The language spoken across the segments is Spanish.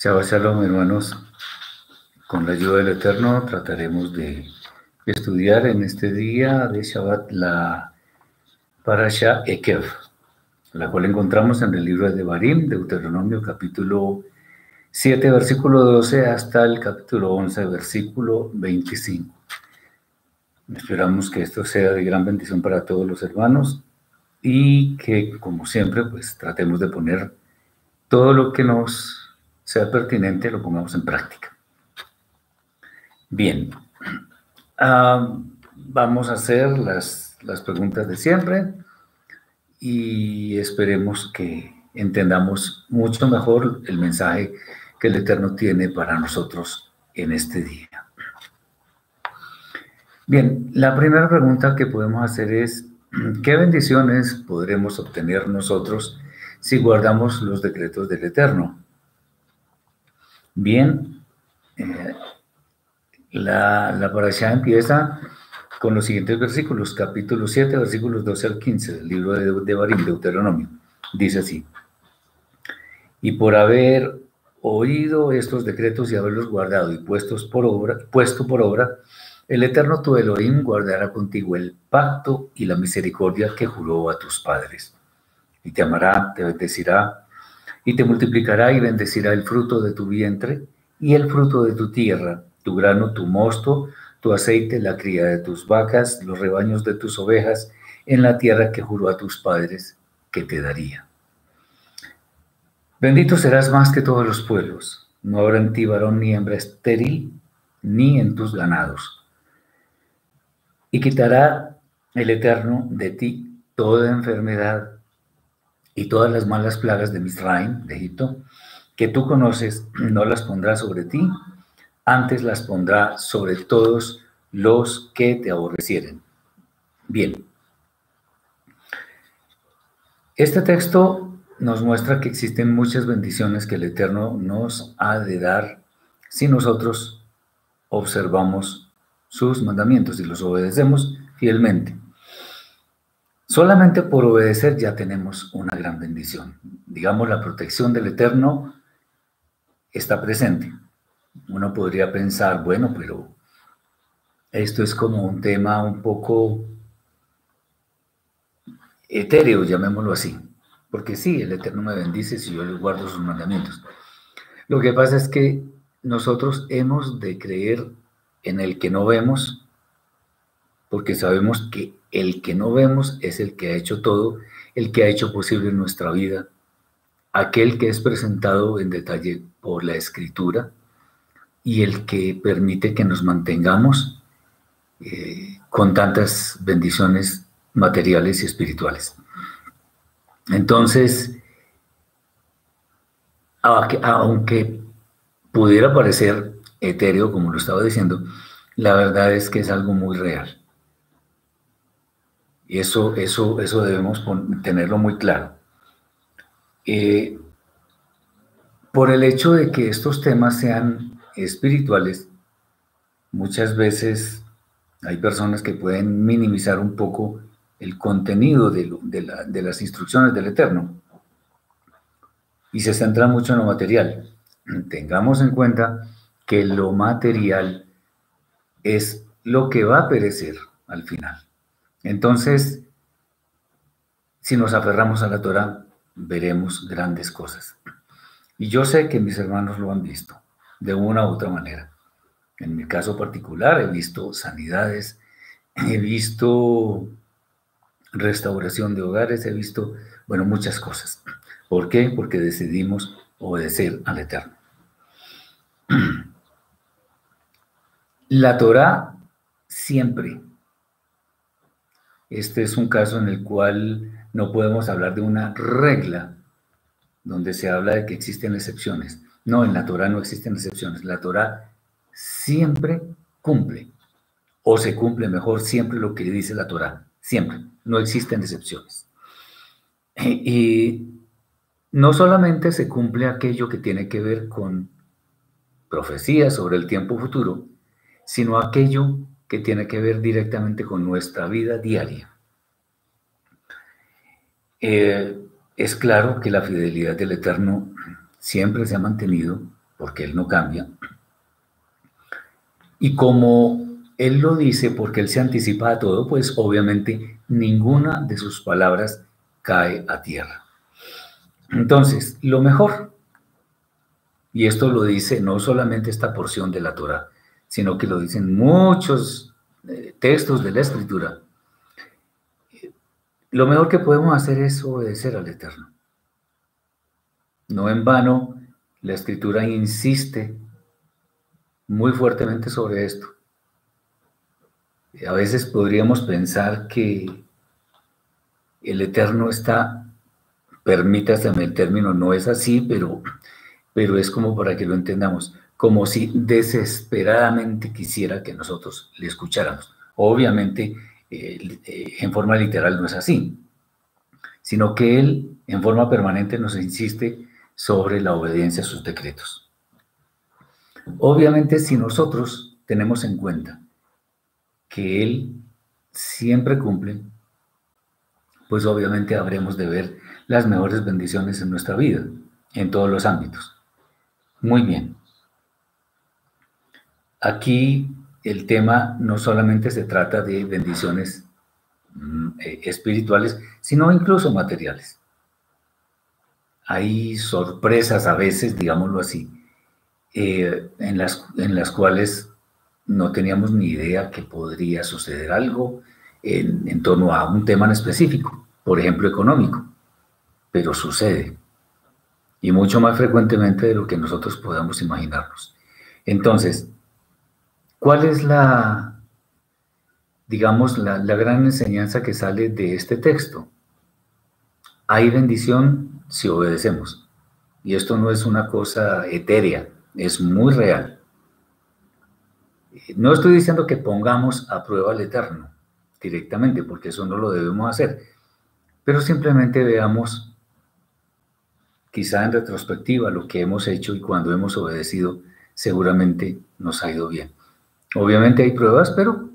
Shabbat Shalom, hermanos. Con la ayuda del Eterno trataremos de estudiar en este día de Shabbat la Parasha Ekev, la cual encontramos en el libro de Barim, Deuteronomio capítulo 7, versículo 12 hasta el capítulo 11, versículo 25. Esperamos que esto sea de gran bendición para todos los hermanos y que, como siempre, pues tratemos de poner todo lo que nos sea pertinente, lo pongamos en práctica. Bien, ah, vamos a hacer las, las preguntas de siempre y esperemos que entendamos mucho mejor el mensaje que el Eterno tiene para nosotros en este día. Bien, la primera pregunta que podemos hacer es, ¿qué bendiciones podremos obtener nosotros si guardamos los decretos del Eterno? Bien, eh, la, la empieza con los siguientes versículos, capítulo 7, versículos 12 al 15 del libro de, de Deuteronomio. Dice así, y por haber oído estos decretos y haberlos guardado y puestos por obra, puesto por obra, el Eterno tu Elohim guardará contigo el pacto y la misericordia que juró a tus padres. Y te amará, te bendecirá y te multiplicará y bendecirá el fruto de tu vientre y el fruto de tu tierra, tu grano, tu mosto, tu aceite, la cría de tus vacas, los rebaños de tus ovejas, en la tierra que juró a tus padres que te daría. Bendito serás más que todos los pueblos, no habrá en ti varón ni hembra estéril, ni en tus ganados. Y quitará el Eterno de ti toda enfermedad y todas las malas plagas de Misraim, de Egipto, que tú conoces, no las pondrá sobre ti, antes las pondrá sobre todos los que te aborrecieren. Bien. Este texto nos muestra que existen muchas bendiciones que el Eterno nos ha de dar si nosotros observamos sus mandamientos y los obedecemos fielmente. Solamente por obedecer ya tenemos una gran bendición. Digamos, la protección del Eterno está presente. Uno podría pensar, bueno, pero esto es como un tema un poco etéreo, llamémoslo así. Porque sí, el Eterno me bendice si yo le guardo sus mandamientos. Lo que pasa es que nosotros hemos de creer en el que no vemos, porque sabemos que el que no vemos es el que ha hecho todo, el que ha hecho posible nuestra vida, aquel que es presentado en detalle por la escritura y el que permite que nos mantengamos eh, con tantas bendiciones materiales y espirituales. Entonces, aunque pudiera parecer etéreo, como lo estaba diciendo, la verdad es que es algo muy real. Y eso, eso, eso debemos tenerlo muy claro. Eh, por el hecho de que estos temas sean espirituales, muchas veces hay personas que pueden minimizar un poco el contenido de, de las instrucciones del Eterno y se centran mucho en lo material. Tengamos en cuenta que lo material es lo que va a perecer al final. Entonces, si nos aferramos a la Torah, veremos grandes cosas. Y yo sé que mis hermanos lo han visto de una u otra manera. En mi caso particular, he visto sanidades, he visto restauración de hogares, he visto, bueno, muchas cosas. ¿Por qué? Porque decidimos obedecer al Eterno. La Torah siempre este es un caso en el cual no podemos hablar de una regla donde se habla de que existen excepciones. No, en la Torah no existen excepciones. La Torah siempre cumple, o se cumple mejor siempre lo que dice la Torah. Siempre. No existen excepciones. Y no solamente se cumple aquello que tiene que ver con profecías sobre el tiempo futuro, sino aquello que tiene que ver directamente con nuestra vida diaria. Eh, es claro que la fidelidad del Eterno siempre se ha mantenido porque Él no cambia. Y como Él lo dice porque Él se anticipa a todo, pues obviamente ninguna de sus palabras cae a tierra. Entonces, lo mejor, y esto lo dice no solamente esta porción de la Torah, sino que lo dicen muchos eh, textos de la Escritura, lo mejor que podemos hacer es obedecer al Eterno. No en vano, la Escritura insiste muy fuertemente sobre esto. A veces podríamos pensar que el Eterno está, permítaseme el término, no es así, pero, pero es como para que lo entendamos, como si desesperadamente quisiera que nosotros le escucháramos. Obviamente, eh, en forma literal no es así, sino que Él en forma permanente nos insiste sobre la obediencia a sus decretos. Obviamente, si nosotros tenemos en cuenta que Él siempre cumple, pues obviamente habremos de ver las mejores bendiciones en nuestra vida, en todos los ámbitos. Muy bien. Aquí el tema no solamente se trata de bendiciones mm, eh, espirituales, sino incluso materiales. Hay sorpresas a veces, digámoslo así, eh, en, las, en las cuales no teníamos ni idea que podría suceder algo en, en torno a un tema en específico, por ejemplo económico, pero sucede, y mucho más frecuentemente de lo que nosotros podamos imaginarnos. Entonces, ¿Cuál es la, digamos, la, gran enseñanza que sale de este texto? Hay bendición si obedecemos. Y esto no es una cosa etérea, es muy real. No estoy diciendo que pongamos a prueba al Eterno directamente, porque eso no lo debemos hacer, pero simplemente veamos, quizá en retrospectiva, lo que hemos hecho y cuando hemos obedecido, seguramente nos ha ido bien. Obviamente hay pruebas, pero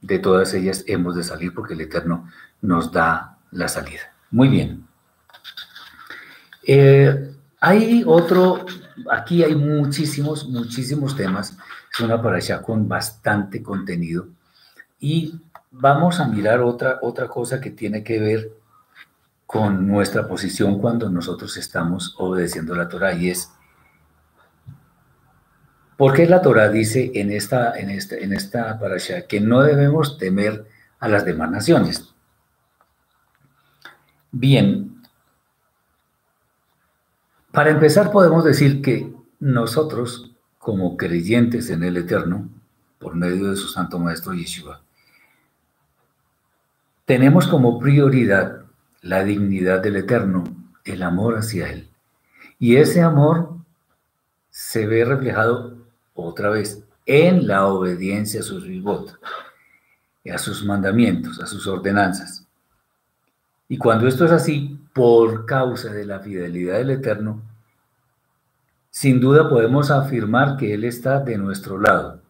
de todas ellas hemos de salir porque el Eterno nos da la salida. Muy bien. Eh, hay otro, aquí hay muchísimos, muchísimos temas. Es una allá con bastante contenido. Y vamos a mirar otra, otra cosa que tiene que ver con nuestra posición cuando nosotros estamos obedeciendo la Torah y es ¿Por qué la Torah dice en esta, en esta, en esta parasha que no debemos temer a las demás naciones? Bien, para empezar podemos decir que nosotros, como creyentes en el Eterno, por medio de su Santo Maestro Yeshua, tenemos como prioridad la dignidad del Eterno, el amor hacia Él. Y ese amor se ve reflejado otra vez, en la obediencia a sus ribot, a sus mandamientos, a sus ordenanzas. Y cuando esto es así, por causa de la fidelidad del Eterno, sin duda podemos afirmar que Él está de nuestro lado,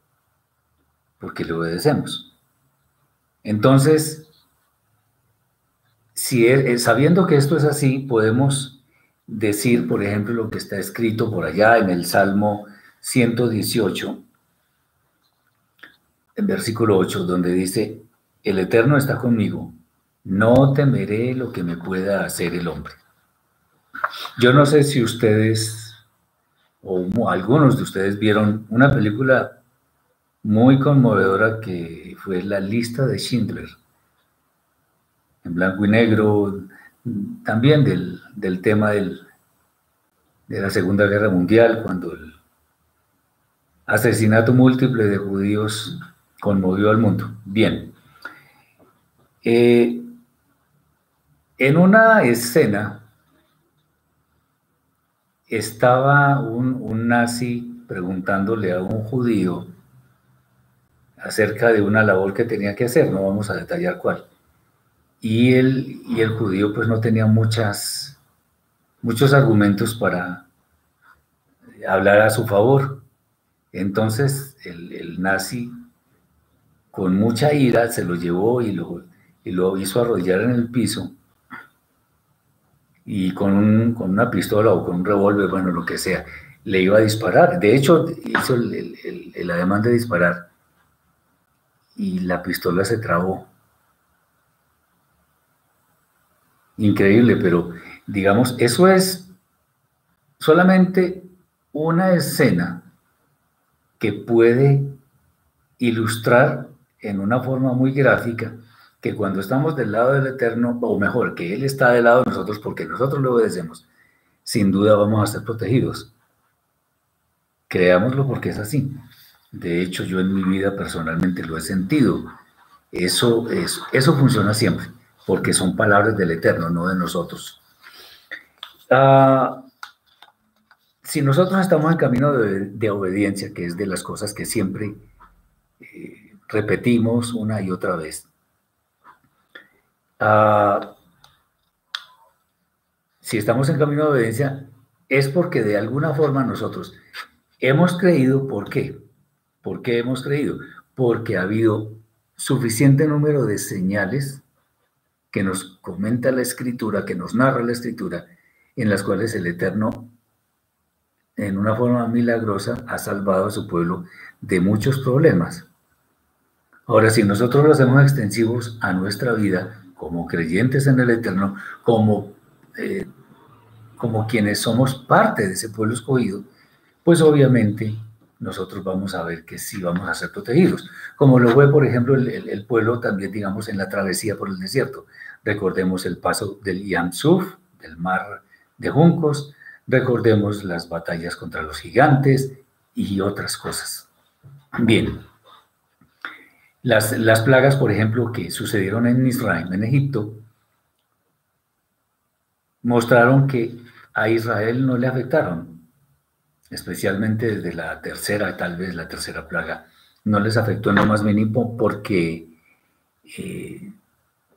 porque le obedecemos. Entonces, si sabiendo que esto es así, podemos decir, por ejemplo, lo que está escrito por allá en el Salmo 118, en versículo 8, donde dice, el Eterno está conmigo, no temeré lo que me pueda hacer el hombre. Yo no sé si ustedes o algunos de ustedes vieron una película muy conmovedora que fue La lista de Schindler, en blanco y negro, también del, del tema del, de la Segunda Guerra Mundial, cuando el Asesinato múltiple de judíos conmovió al mundo. Bien. Eh, en una escena estaba un, nazi preguntándole a un judío acerca de una labor que tenía que hacer, no vamos a detallar cuál. Y el, y el judío pues no tenía muchas, muchos argumentos para hablar a su favor. Entonces el, nazi, con mucha ira, se lo llevó y lo, y lo hizo arrodillar en el piso y con, con una pistola o con un revólver, bueno, lo que sea. le iba a disparar. De hecho, hizo el, ademán de disparar y la pistola se trabó. Increíble, pero digamos, eso es solamente una escena que puede ilustrar en una forma muy gráfica que cuando estamos del lado del Eterno, o mejor, que Él está del lado de nosotros porque nosotros le obedecemos, sin duda vamos a ser protegidos. Creámoslo porque es así. De hecho, yo en mi vida personalmente lo he sentido. Eso, es, eso funciona siempre, porque son palabras del Eterno, no de nosotros. Ah, si nosotros estamos en camino de, obediencia, que es de las cosas que siempre eh, repetimos una y otra vez, ah, si estamos en camino de obediencia, es porque de alguna forma nosotros hemos creído, ¿por qué? ¿Por qué hemos creído? Porque ha habido suficiente número de señales que nos comenta la escritura, que nos narra la escritura, en las cuales el Eterno, en una forma milagrosa, ha salvado a su pueblo de muchos problemas. Ahora, si nosotros lo hacemos extensivos a nuestra vida, como creyentes en el Eterno, como, eh, como quienes somos parte de ese pueblo escogido, pues obviamente nosotros vamos a ver que sí vamos a ser protegidos. Como lo fue, por ejemplo, el, pueblo también, digamos, en la travesía por el desierto. Recordemos el paso del Yamsuf, del mar de juncos, recordemos las batallas contra los gigantes y otras cosas. Bien, las, las plagas, por ejemplo, que sucedieron en Israel, en Egipto, mostraron que a Israel no le afectaron, especialmente desde la tercera, tal vez la tercera plaga, no les afectó en lo más mínimo porque eh,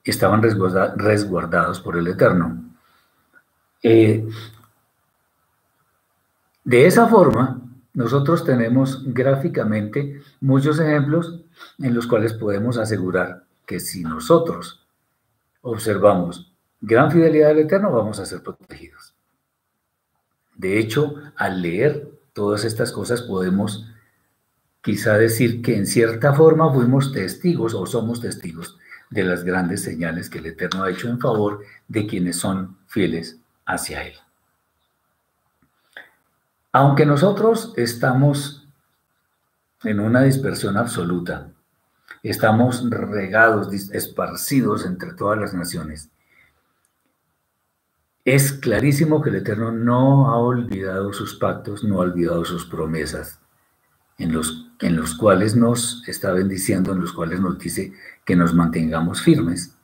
estaban resguardados por el Eterno. Eh, de esa forma, nosotros tenemos gráficamente muchos ejemplos en los cuales podemos asegurar que si nosotros observamos gran fidelidad del Eterno, vamos a ser protegidos. De hecho, al leer todas estas cosas podemos quizá decir que en cierta forma fuimos testigos o somos testigos de las grandes señales que el Eterno ha hecho en favor de quienes son fieles hacia Él. Aunque nosotros estamos en una dispersión absoluta, estamos regados, esparcidos entre todas las naciones, es clarísimo que el Eterno no ha olvidado sus pactos, no ha olvidado sus promesas, en los, en los cuales nos está bendiciendo, en los cuales nos dice que nos mantengamos firmes.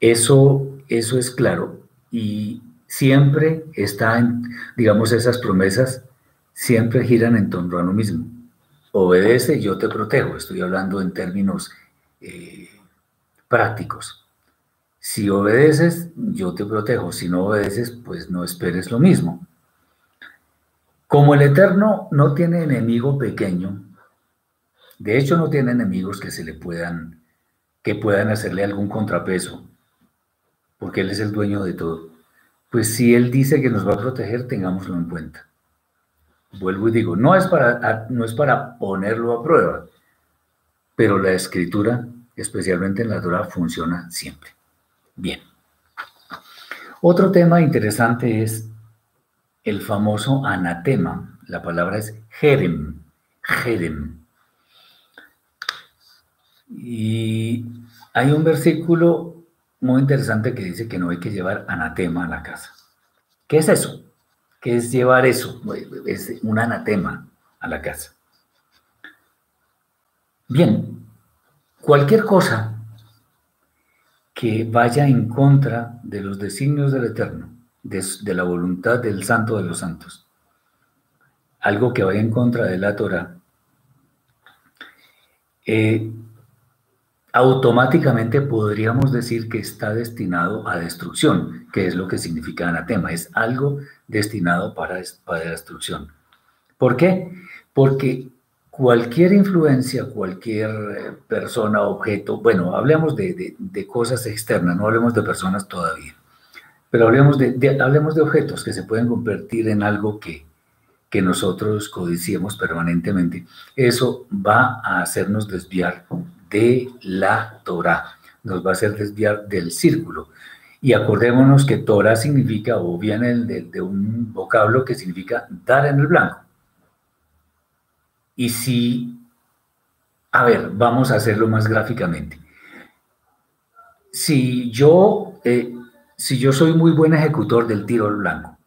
Eso, eso es claro y siempre está en, digamos, esas promesas siempre giran en torno a lo mismo. Obedece, yo te protejo. Estoy hablando en términos eh, prácticos. Si obedeces, yo te protejo. Si no obedeces, pues no esperes lo mismo. Como el Eterno no tiene enemigo pequeño, de hecho no tiene enemigos que se le puedan, que puedan hacerle algún contrapeso, porque Él es el dueño de todo. Pues si Él dice que nos va a proteger, tengámoslo en cuenta. Vuelvo y digo, no es para, no es para ponerlo a prueba, pero la escritura, especialmente en la Torah, funciona siempre. Bien. Otro tema interesante es el famoso anatema. La palabra es jerem. Jerem. Y hay un versículo muy interesante que dice que no hay que llevar anatema a la casa. ¿Qué es eso? ¿Qué es llevar eso? Es un anatema a la casa. Bien, cualquier cosa que vaya en contra de los designios del Eterno, de, la voluntad del Santo de los Santos. Algo que vaya en contra de la Torah, eh, automáticamente podríamos decir que está destinado a destrucción, que es lo que significa anatema, es algo destinado para, para destrucción. ¿Por qué? Porque cualquier influencia, cualquier eh, persona, objeto, bueno, hablemos de, cosas externas, no hablemos de personas todavía, pero hablemos de, hablemos de objetos que se pueden convertir en algo que, que nosotros codiciemos permanentemente, eso va a hacernos desviar de la Torah, nos va a hacer desviar del círculo. Y acordémonos que Torah significa, o viene de, un vocablo que significa dar en el blanco. Y si, a ver, vamos a hacerlo más gráficamente. Si yo, eh, si yo soy muy buen ejecutor del tiro al blanco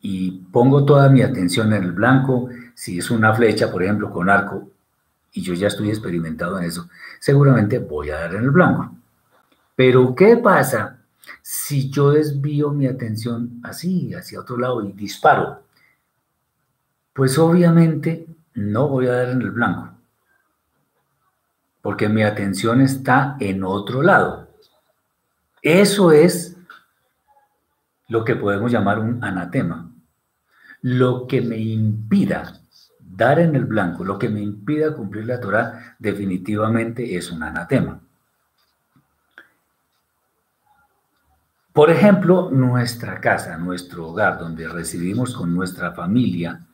y pongo toda mi atención en el blanco, si es una flecha, por ejemplo, con arco, y yo ya estoy experimentado en eso, seguramente voy a dar en el blanco. Pero ¿qué pasa si yo desvío mi atención así, hacia otro lado y disparo? Pues obviamente no voy a dar en el blanco, porque mi atención está en otro lado. Eso es lo que podemos llamar un anatema. Lo que me impida dar en el blanco, lo que me impida cumplir la Torah, definitivamente es un anatema. Por ejemplo, nuestra casa, nuestro hogar, donde residimos con nuestra familia,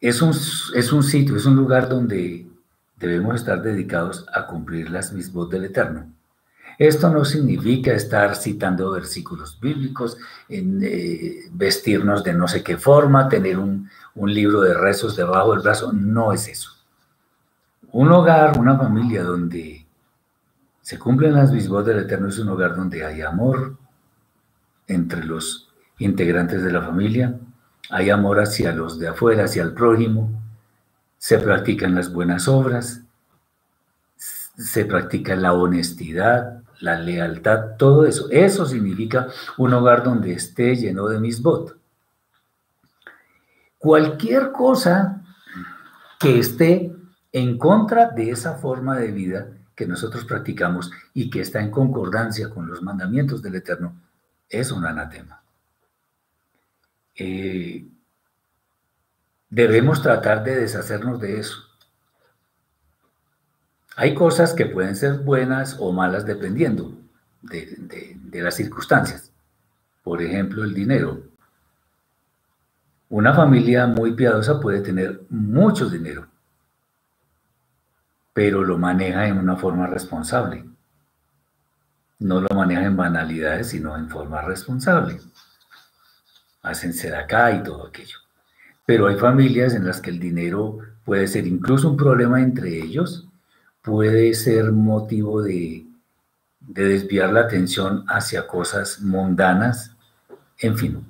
es un, es un sitio, es un lugar donde debemos estar dedicados a cumplir las mismas del Eterno. Esto no significa estar citando versículos bíblicos, eh, vestirnos de no sé qué forma, tener un, un libro de rezos debajo del brazo, no es eso. Un hogar, una familia donde se cumplen las mismas del Eterno es un hogar donde hay amor entre los integrantes de la familia, hay amor hacia los de afuera, hacia el prójimo, se practican las buenas obras, se practica la honestidad, la lealtad, todo eso. Eso significa un hogar donde esté lleno de mis votos. Cualquier cosa que esté en contra de esa forma de vida que nosotros practicamos y que está en concordancia con los mandamientos del Eterno, es un anatema. Eh, debemos tratar de deshacernos de eso. Hay cosas que pueden ser buenas o malas dependiendo de, las circunstancias. Por ejemplo, el dinero. Una familia muy piadosa puede tener mucho dinero, pero lo maneja en una forma responsable. No lo maneja en banalidades, sino en forma responsable hacen acá y todo aquello. Pero hay familias en las que el dinero puede ser incluso un problema entre ellos, puede ser motivo de, de desviar la atención hacia cosas mundanas, en fin,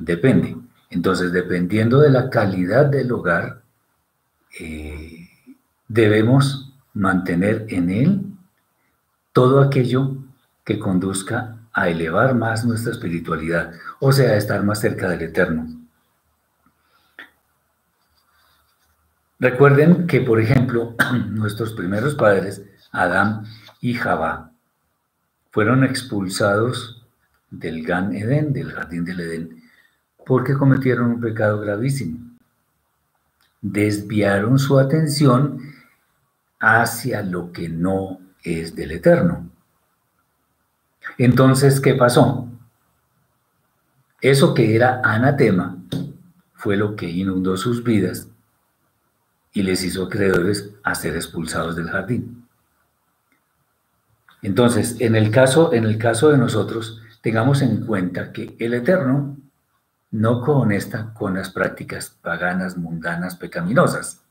depende. Entonces, dependiendo de la calidad del hogar, eh, debemos mantener en él todo aquello que conduzca a elevar más nuestra espiritualidad, o sea, a estar más cerca del Eterno. Recuerden que, por ejemplo, nuestros primeros padres, Adán y Jabá, fueron expulsados del Gan Edén, del jardín del Edén, porque cometieron un pecado gravísimo. Desviaron su atención hacia lo que no es del Eterno. Entonces, ¿qué pasó? Eso que era anatema fue lo que inundó sus vidas y les hizo acreedores a ser expulsados del jardín. Entonces, en el caso, en el caso de nosotros, tengamos en cuenta que el Eterno no conecta con las prácticas paganas, mundanas, pecaminosas.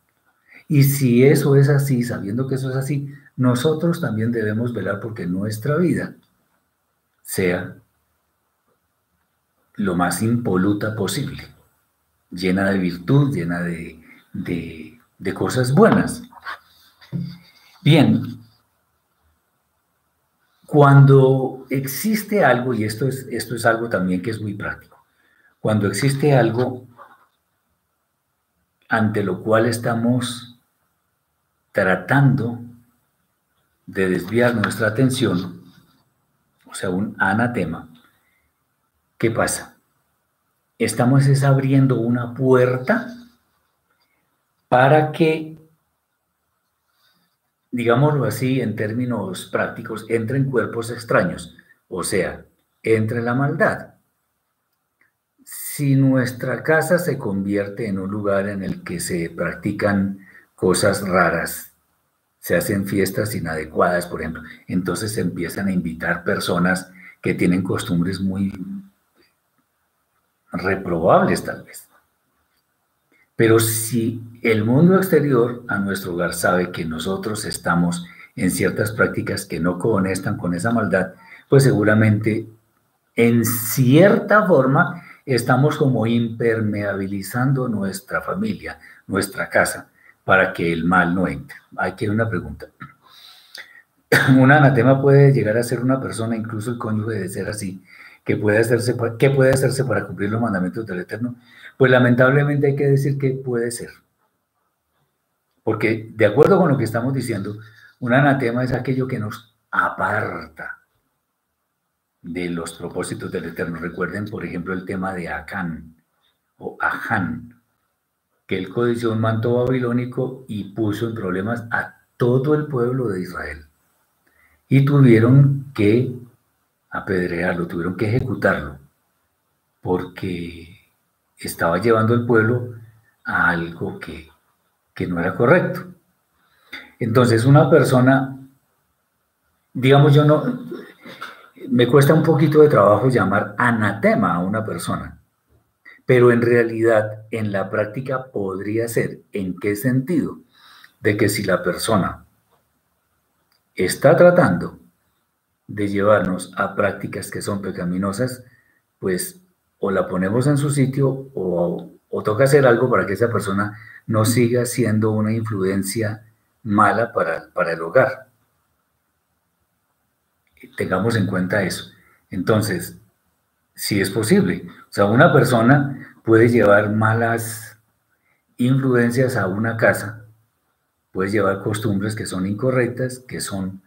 Y si eso es así, sabiendo que eso es así, nosotros también debemos velar porque nuestra vida sea lo más impoluta posible, llena de virtud, llena de, de, cosas buenas. Bien, cuando existe algo, y esto es, esto es algo también que es muy práctico, cuando existe algo ante lo cual estamos tratando de desviar nuestra atención, o sea, un anatema, ¿qué pasa? Estamos es abriendo una puerta para que, digámoslo así en términos prácticos, entren cuerpos extraños, o sea, entre la maldad. si nuestra casa se convierte en un lugar en el que se practican cosas raras, se hacen fiestas inadecuadas, por ejemplo, entonces se empiezan a invitar personas que tienen costumbres muy reprobables tal vez. Pero si el mundo exterior a nuestro hogar sabe que nosotros estamos en ciertas prácticas que no conectan con esa maldad, pues seguramente en cierta forma estamos como impermeabilizando nuestra familia, nuestra casa, para que el mal no entre. Aquí hay una pregunta. Un anatema puede llegar a ser una persona, incluso el cónyuge de ser así, que puede hacerse, ¿qué puede hacerse para cumplir los mandamientos del Eterno? Pues lamentablemente hay que decir que puede ser. Porque de acuerdo con lo que estamos diciendo, un anatema es aquello que nos aparta de los propósitos del Eterno. Recuerden, por ejemplo, el tema de Acán o Aján, que él codició un manto babilónico y puso en problemas a todo el pueblo de Israel. Y tuvieron que apedrearlo, tuvieron que ejecutarlo, porque estaba llevando al pueblo a algo que, que no era correcto. Entonces, una persona, digamos, yo no, me cuesta un poquito de trabajo llamar anatema a una persona, pero en realidad en la práctica podría ser, ¿en qué sentido? De que si la persona está tratando de llevarnos a prácticas que son pecaminosas, pues o la ponemos en su sitio o, toca hacer algo para que esa persona no siga siendo una influencia mala para, para el hogar tengamos en cuenta eso. Entonces, si es posible, o sea, una persona puede llevar malas influencias a una casa, puede llevar costumbres que son incorrectas, que son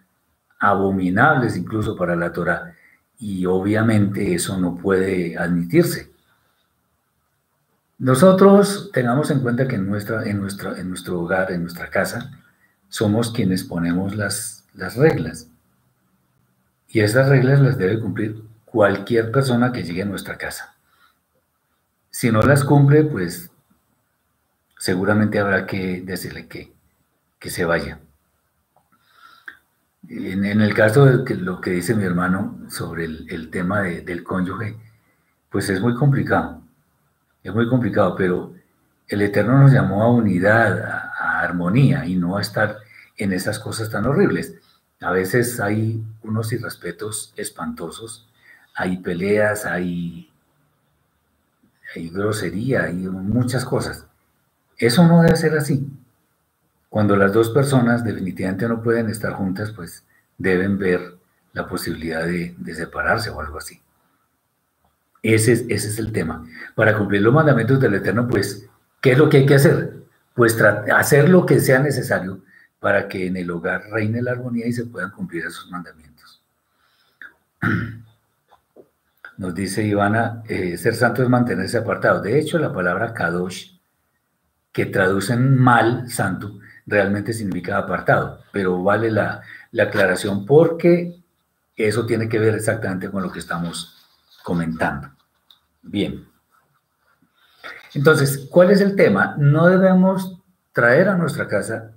abominables incluso para la Torah, y obviamente eso no puede admitirse. Nosotros tengamos en cuenta que en, nuestra, en, nuestra, en nuestro hogar, en nuestra casa, somos quienes ponemos las, las reglas. Y esas reglas las debe cumplir cualquier persona que llegue a nuestra casa. Si no las cumple, pues seguramente habrá que decirle que, que se vaya. En, el caso de lo que dice mi hermano sobre el, tema del cónyuge, pues es muy complicado. Es muy complicado, pero el Eterno nos llamó a unidad, a armonía y no a estar en esas cosas tan horribles. A veces hay unos irrespetos espantosos, hay peleas, hay, grosería, hay muchas cosas. Eso no debe ser así. Cuando las dos personas definitivamente no pueden estar juntas, pues deben ver la posibilidad de, separarse o algo así. Ese es, el tema. Para cumplir los mandamientos del Eterno, pues, ¿qué es lo que hay que hacer? Pues hacer lo que sea necesario para que en el hogar reine la armonía y se puedan cumplir esos mandamientos. Nos dice Ivana, eh, ser santo es mantenerse apartado. De hecho, la palabra kadosh, que traducen mal santo, realmente significa apartado, pero vale la aclaración porque eso tiene que ver exactamente con lo que estamos comentando. Bien. Entonces, ¿cuál es el tema? No debemos traer a nuestra casa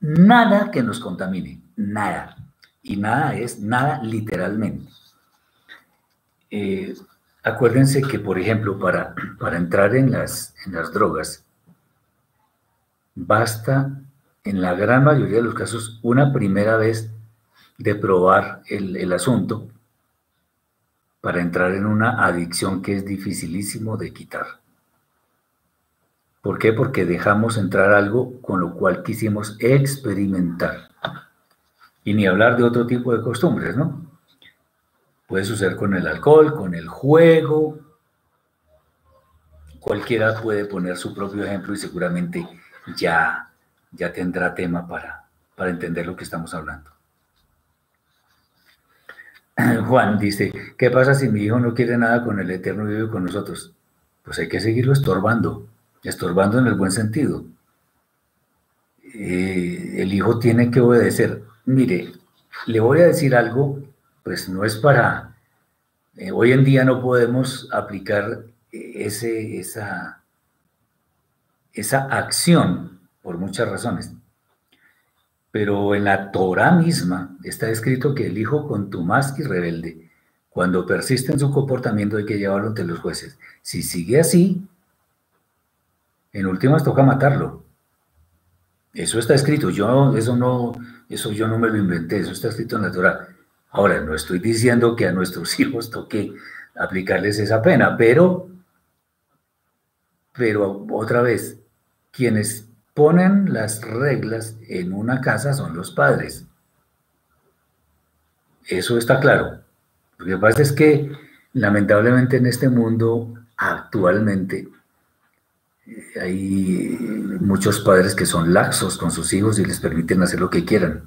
nada que nos contamine, nada. Y nada es nada literalmente. Eh, acuérdense que, por ejemplo, para, para entrar en las, en las drogas, basta en la gran mayoría de los casos una primera vez de probar el, el asunto para entrar en una adicción que es dificilísimo de quitar. ¿Por qué? Porque dejamos entrar algo con lo cual quisimos experimentar. Y ni hablar de otro tipo de costumbres, ¿no? Puede suceder con el alcohol, con el juego. Cualquiera puede poner su propio ejemplo y seguramente ya, ya tendrá tema para, para entender lo que estamos hablando. Juan dice, ¿qué pasa si mi hijo no quiere nada con el Eterno y vive con nosotros? Pues hay que seguirlo estorbando estorbando en el buen sentido. Eh, el hijo tiene que obedecer. Mire, le voy a decir algo, pues no es para... Eh, hoy en día no podemos aplicar ese, esa, esa acción por muchas razones. Pero en la Torah misma está escrito que el hijo contumaz y rebelde, cuando persiste en su comportamiento hay que llevarlo ante los jueces. Si sigue así, en últimas toca matarlo. Eso está escrito, yo eso no, eso yo no me lo inventé, eso está escrito en la Torah. Ahora, no estoy diciendo que a nuestros hijos toque aplicarles esa pena, pero, pero otra vez, quienes ponen las reglas en una casa son los padres. Eso está claro. Lo que pasa es que lamentablemente en este mundo actualmente eh, hay muchos padres que son laxos con sus hijos y les permiten hacer lo que quieran,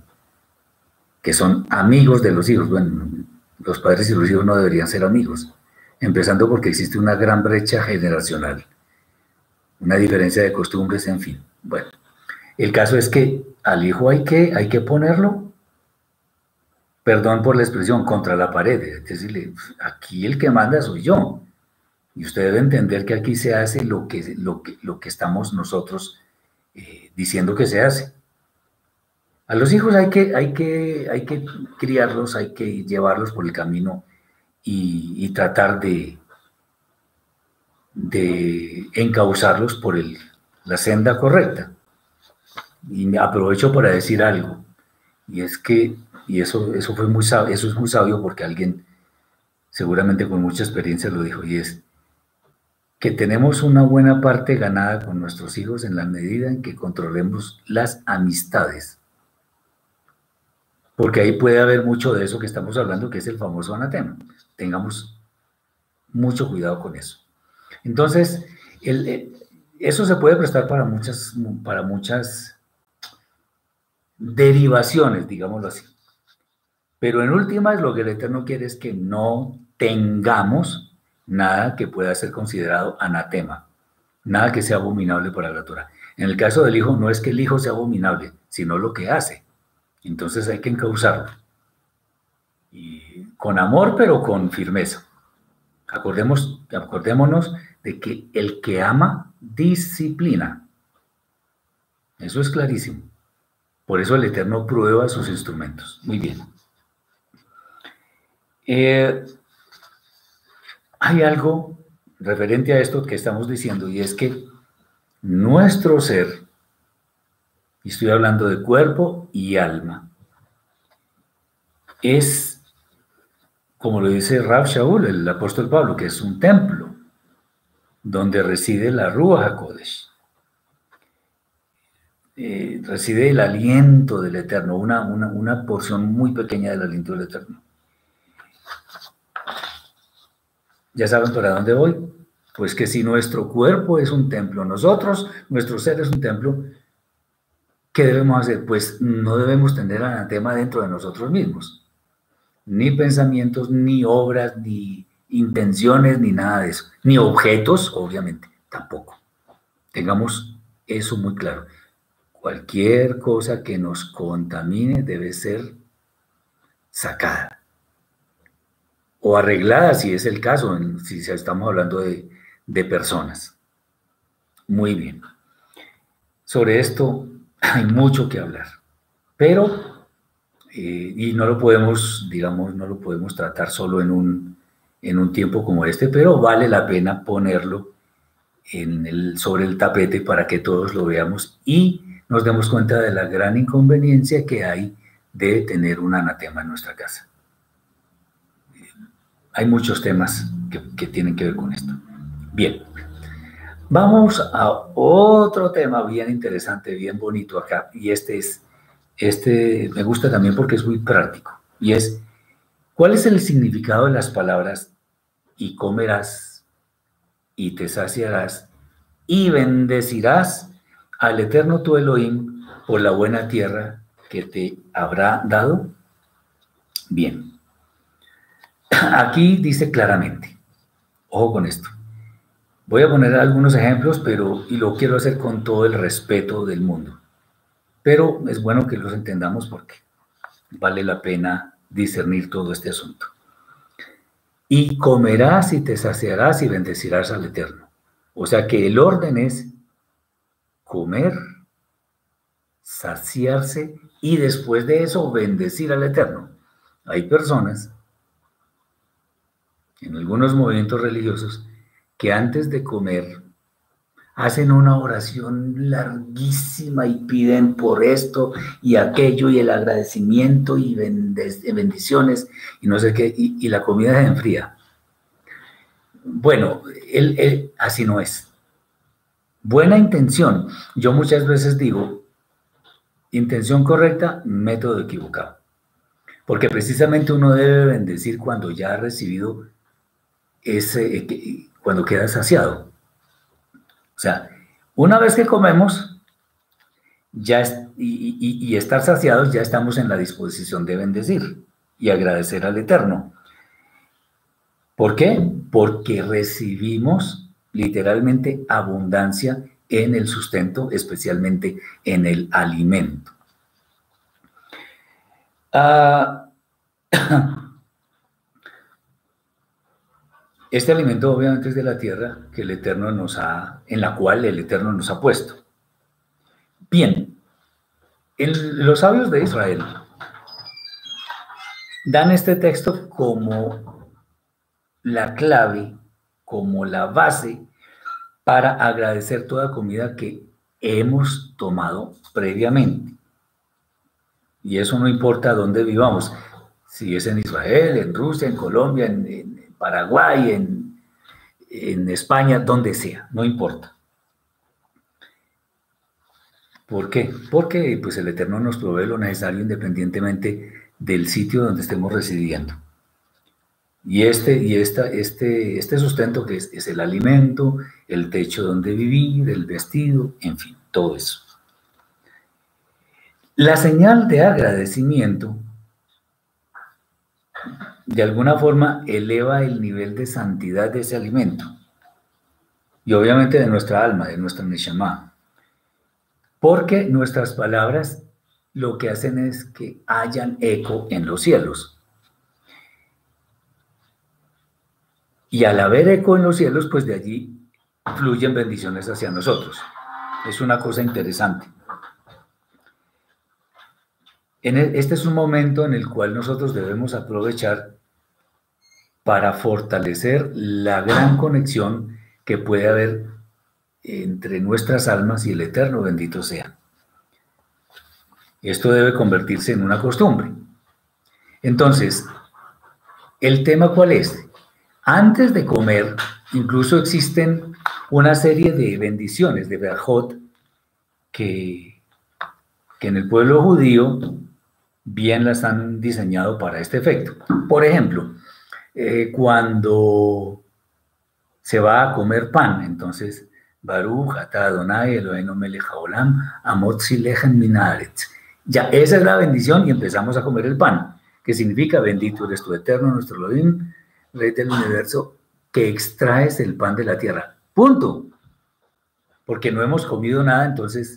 que son amigos de los hijos. Bueno, los padres y los hijos no deberían ser amigos, empezando porque existe una gran brecha generacional, una diferencia de costumbres, en fin. Bueno, el caso es que al hijo hay que, hay que ponerlo, perdón por la expresión, contra la pared, es decirle, aquí el que manda soy yo. Y usted debe entender que aquí se hace lo que, lo que, lo que estamos nosotros eh, diciendo que se hace. A los hijos hay que, hay, que, hay que criarlos, hay que llevarlos por el camino y, tratar de, de encauzarlos por el, la senda correcta. Y me aprovecho para decir algo, y es que, y eso, eso, fue muy sabio, eso es muy sabio porque alguien seguramente con mucha experiencia lo dijo, y es, que tenemos una buena parte ganada con nuestros hijos en la medida en que controlemos las amistades. Porque ahí puede haber mucho de eso que estamos hablando, que es el famoso anatema. Tengamos mucho cuidado con eso. Entonces, el, eso se puede prestar para muchas, para muchas derivaciones, digámoslo así. Pero en últimas, lo que el Eterno quiere es que no tengamos nada que pueda ser considerado anatema, nada que sea abominable para la Torah. En el caso del hijo, no es que el hijo sea abominable, sino lo que hace. Entonces hay que encauzarlo. Y con amor, pero con firmeza. Acordemos, acordémonos de que el que ama disciplina. Eso es clarísimo. Por eso el Eterno prueba sus instrumentos. Muy bien. Eh, hay algo referente a esto que estamos diciendo y es que nuestro ser, y estoy hablando de cuerpo y alma, es, como lo dice Rab Shaul, el apóstol Pablo, que es un templo donde reside la Rúa HaKodesh. Eh, reside el aliento del Eterno, una, una porción muy pequeña del aliento del Eterno. ¿Ya saben para dónde voy? Pues que si nuestro cuerpo es un templo, nosotros, nuestro ser es un templo, ¿qué debemos hacer? Pues no debemos tener anatema dentro de nosotros mismos. Ni pensamientos, ni obras, ni intenciones, ni nada de eso. Ni objetos, obviamente, tampoco. Tengamos eso muy claro. Cualquier cosa que nos contamine debe ser sacada o arreglada si es el caso, si estamos hablando de, personas. Muy bien. Sobre esto hay mucho que hablar, pero, eh, y no lo podemos, digamos, no lo podemos tratar solo en un, en un tiempo como este, pero vale la pena ponerlo sobre el tapete para que todos lo veamos y nos demos cuenta de la gran inconveniencia que hay de tener un anatema en nuestra casa hay muchos temas que, tienen que ver con esto. Bien, vamos a otro tema bien interesante, bien bonito acá, y este es, este me gusta también porque es muy práctico, y es, ¿cuál es el significado de las palabras y comerás y te saciarás y bendecirás al eterno tu Elohim por la buena tierra que te habrá dado? Bien. Aquí dice claramente, ojo con esto. Voy a poner algunos ejemplos, pero y lo quiero hacer con todo el respeto del mundo. Pero es bueno que los entendamos porque vale la pena discernir todo este asunto. Y comerás y te saciarás y bendecirás al Eterno. O sea que el orden es comer, saciarse y después de eso bendecir al Eterno. Hay personas en algunos movimientos religiosos que antes de comer hacen una oración larguísima y piden por esto y aquello y el agradecimiento y bendiciones y no sé qué, y, la comida se enfría. Bueno, él, así no es. Buena intención. Yo muchas veces digo, intención correcta, método equivocado. Porque precisamente uno debe bendecir cuando ya ha recibido ese, cuando queda saciado. O sea, una vez que comemos ya y, estar saciados, ya estamos en la disposición de bendecir y agradecer al Eterno. ¿Por qué? Porque recibimos literalmente abundancia en el sustento, especialmente en el alimento. Ah, Este alimento obviamente es de la tierra que el Eterno nos ha, en la cual el Eterno nos ha puesto. Bien, los sabios de Israel dan este texto como la clave, como la base para agradecer toda comida que hemos tomado previamente. Y eso no importa dónde vivamos, si es en Israel, en Rusia, en Colombia, en, Paraguay, en, en España, donde sea, no importa. ¿Por qué? Porque pues, el Eterno nos provee lo necesario independientemente del sitio donde estemos residiendo. Y este, y esta, este, este sustento que es, es el alimento, el techo donde vivir, el vestido, en fin, todo eso. La señal de agradecimiento de alguna forma eleva el nivel de santidad de ese alimento. Y obviamente de nuestra alma, de nuestra Neshama. Porque nuestras palabras lo que hacen es que hayan eco en los cielos. Y al haber eco en los cielos, pues de allí fluyen bendiciones hacia nosotros. Es una cosa interesante. En e, este es un momento en el cual nosotros debemos aprovechar para fortalecer la gran conexión que puede haber entre nuestras almas y el Eterno, bendito sea. Esto debe convertirse en una costumbre. Entonces, ¿el tema cuál es? Antes de comer, incluso existen una serie de bendiciones, de Berjot, que, que en el pueblo judío bien las han diseñado para este efecto. Por ejemplo, eh, cuando se va a comer pan, entonces, Baruch, Ata Adonai, Eloheinu melech haolam, amot. Ya, esa es la bendición y empezamos a comer el pan, que significa bendito eres tu eterno, nuestro Elohim, Rey del universo, que extraes el pan de la tierra. Punto. Porque no hemos comido nada, entonces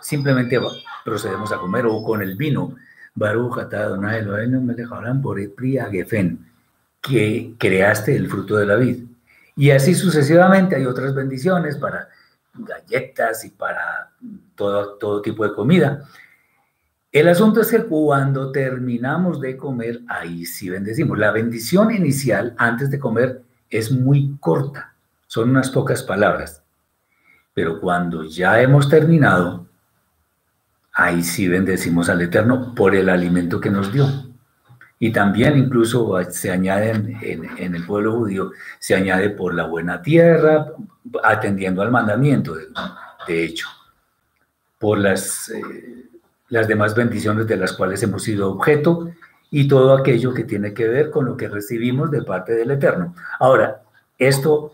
simplemente procedemos a comer o con el vino. Baruch, Ata Adonai, Eloheinu melech haolam, por Gefen que creaste el fruto de la vid. Y así sucesivamente hay otras bendiciones para galletas y para todo, todo tipo de comida. El asunto es que cuando terminamos de comer, ahí sí bendecimos. La bendición inicial antes de comer es muy corta, son unas pocas palabras. Pero cuando ya hemos terminado, ahí sí bendecimos al Eterno por el alimento que nos dio. Y también incluso se añade en, el pueblo judío, se añade por la buena tierra, atendiendo al mandamiento, de, hecho, por las, eh, las demás bendiciones de las cuales hemos sido objeto y todo aquello que tiene que ver con lo que recibimos de parte del Eterno. Ahora, esto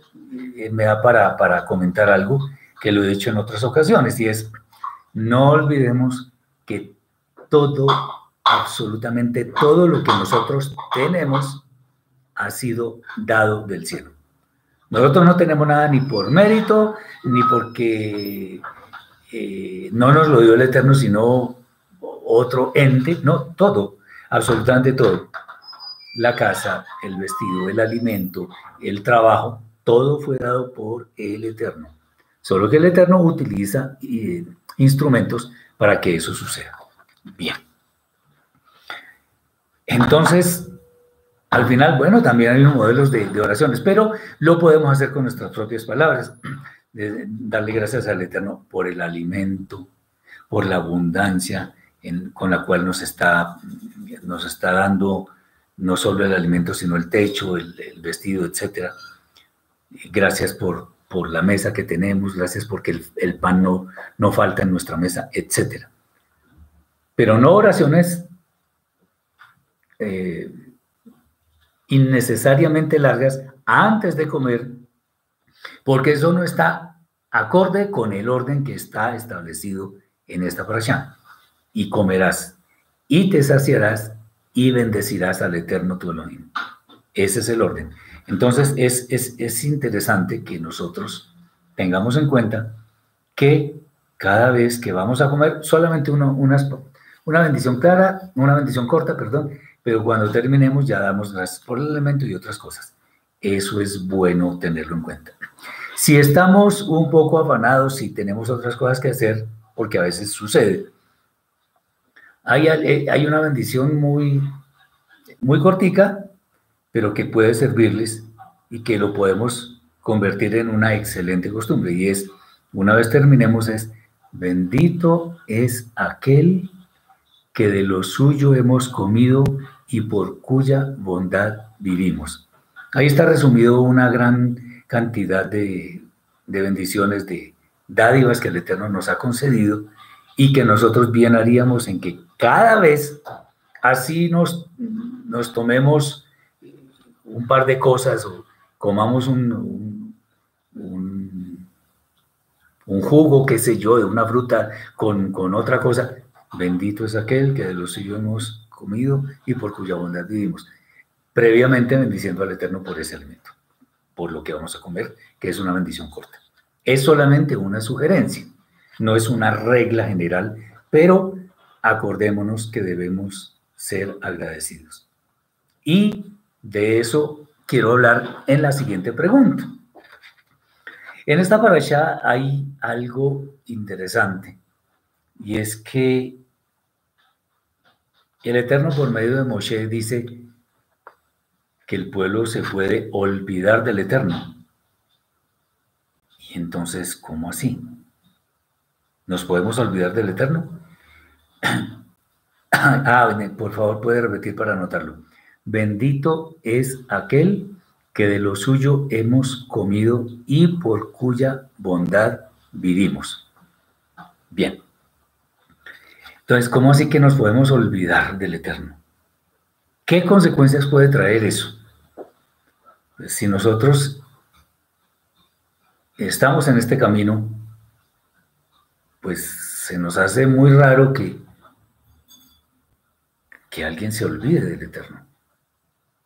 eh, me da para, para comentar algo que lo he dicho en otras ocasiones, y es, no olvidemos que todo absolutamente todo lo que nosotros tenemos ha sido dado del cielo. Nosotros no tenemos nada ni por mérito, ni porque eh, no nos lo dio el Eterno, sino otro ente, no, todo, absolutamente todo. la casa, el vestido, el alimento, el trabajo, todo fue dado por el Eterno. Solo que el Eterno utiliza eh, instrumentos para que eso suceda. Bien. Entonces, al final, bueno, también hay unos modelos de, oraciones, pero lo podemos hacer con nuestras propias palabras. darle gracias al Eterno por el alimento, por la abundancia con la cual nos está, nos está dando no solo el alimento, sino el techo, el, vestido, etc. Gracias por, la mesa que tenemos, gracias porque el, pan no, no falta en nuestra mesa, etc. Pero no oraciones eh, innecesariamente largas antes de comer, porque eso no está acorde con el orden que está establecido en esta parasha. Y comerás, y te saciarás, y bendecirás al Eterno tu Elohim. Ese es el orden. Entonces, es, es, interesante que nosotros tengamos en cuenta que cada vez que vamos a comer, solamente uno, una bendición clara, una bendición corta, perdón, pero cuando terminemos ya damos gracias por el elemento y otras cosas. Eso es bueno tenerlo en cuenta. Si estamos un poco afanados, y tenemos otras cosas que hacer, porque a veces sucede, eh, hay, una bendición muy, muy cortica, pero que puede servirles y que lo podemos convertir en una excelente costumbre. Y es, una vez terminemos, es, bendito es aquel que de lo suyo hemos comido y por cuya bondad vivimos. Ahí está resumido una gran cantidad de, de bendiciones, de dádivas que el Eterno nos ha concedido y que nosotros bien haríamos en que cada vez así nos, nos tomemos un par de cosas o comamos un, un, jugo, qué sé yo, de una fruta con, con, otra cosa, bendito es aquel que de lo suyo hemos comido y por cuya bondad vivimos. Previamente bendiciendo al Eterno por ese alimento, por lo que vamos a comer, que es una bendición corta. Es solamente una sugerencia, no es una regla general, pero acordémonos que debemos ser agradecidos. Y de eso quiero hablar en la siguiente pregunta. En esta parasha hay algo interesante y es que el Eterno por medio de Moshe dice que el pueblo se puede olvidar del Eterno. Y entonces, ¿cómo así? ¿Nos podemos olvidar del Eterno? ah, por favor, puede repetir para anotarlo. Bendito es aquel que de lo suyo hemos comido y por cuya bondad vivimos. Bien. Entonces, ¿cómo así que nos podemos olvidar del Eterno? ¿Qué consecuencias puede traer eso? Pues si nosotros estamos en este camino, pues se nos hace muy raro que que alguien se olvide del Eterno.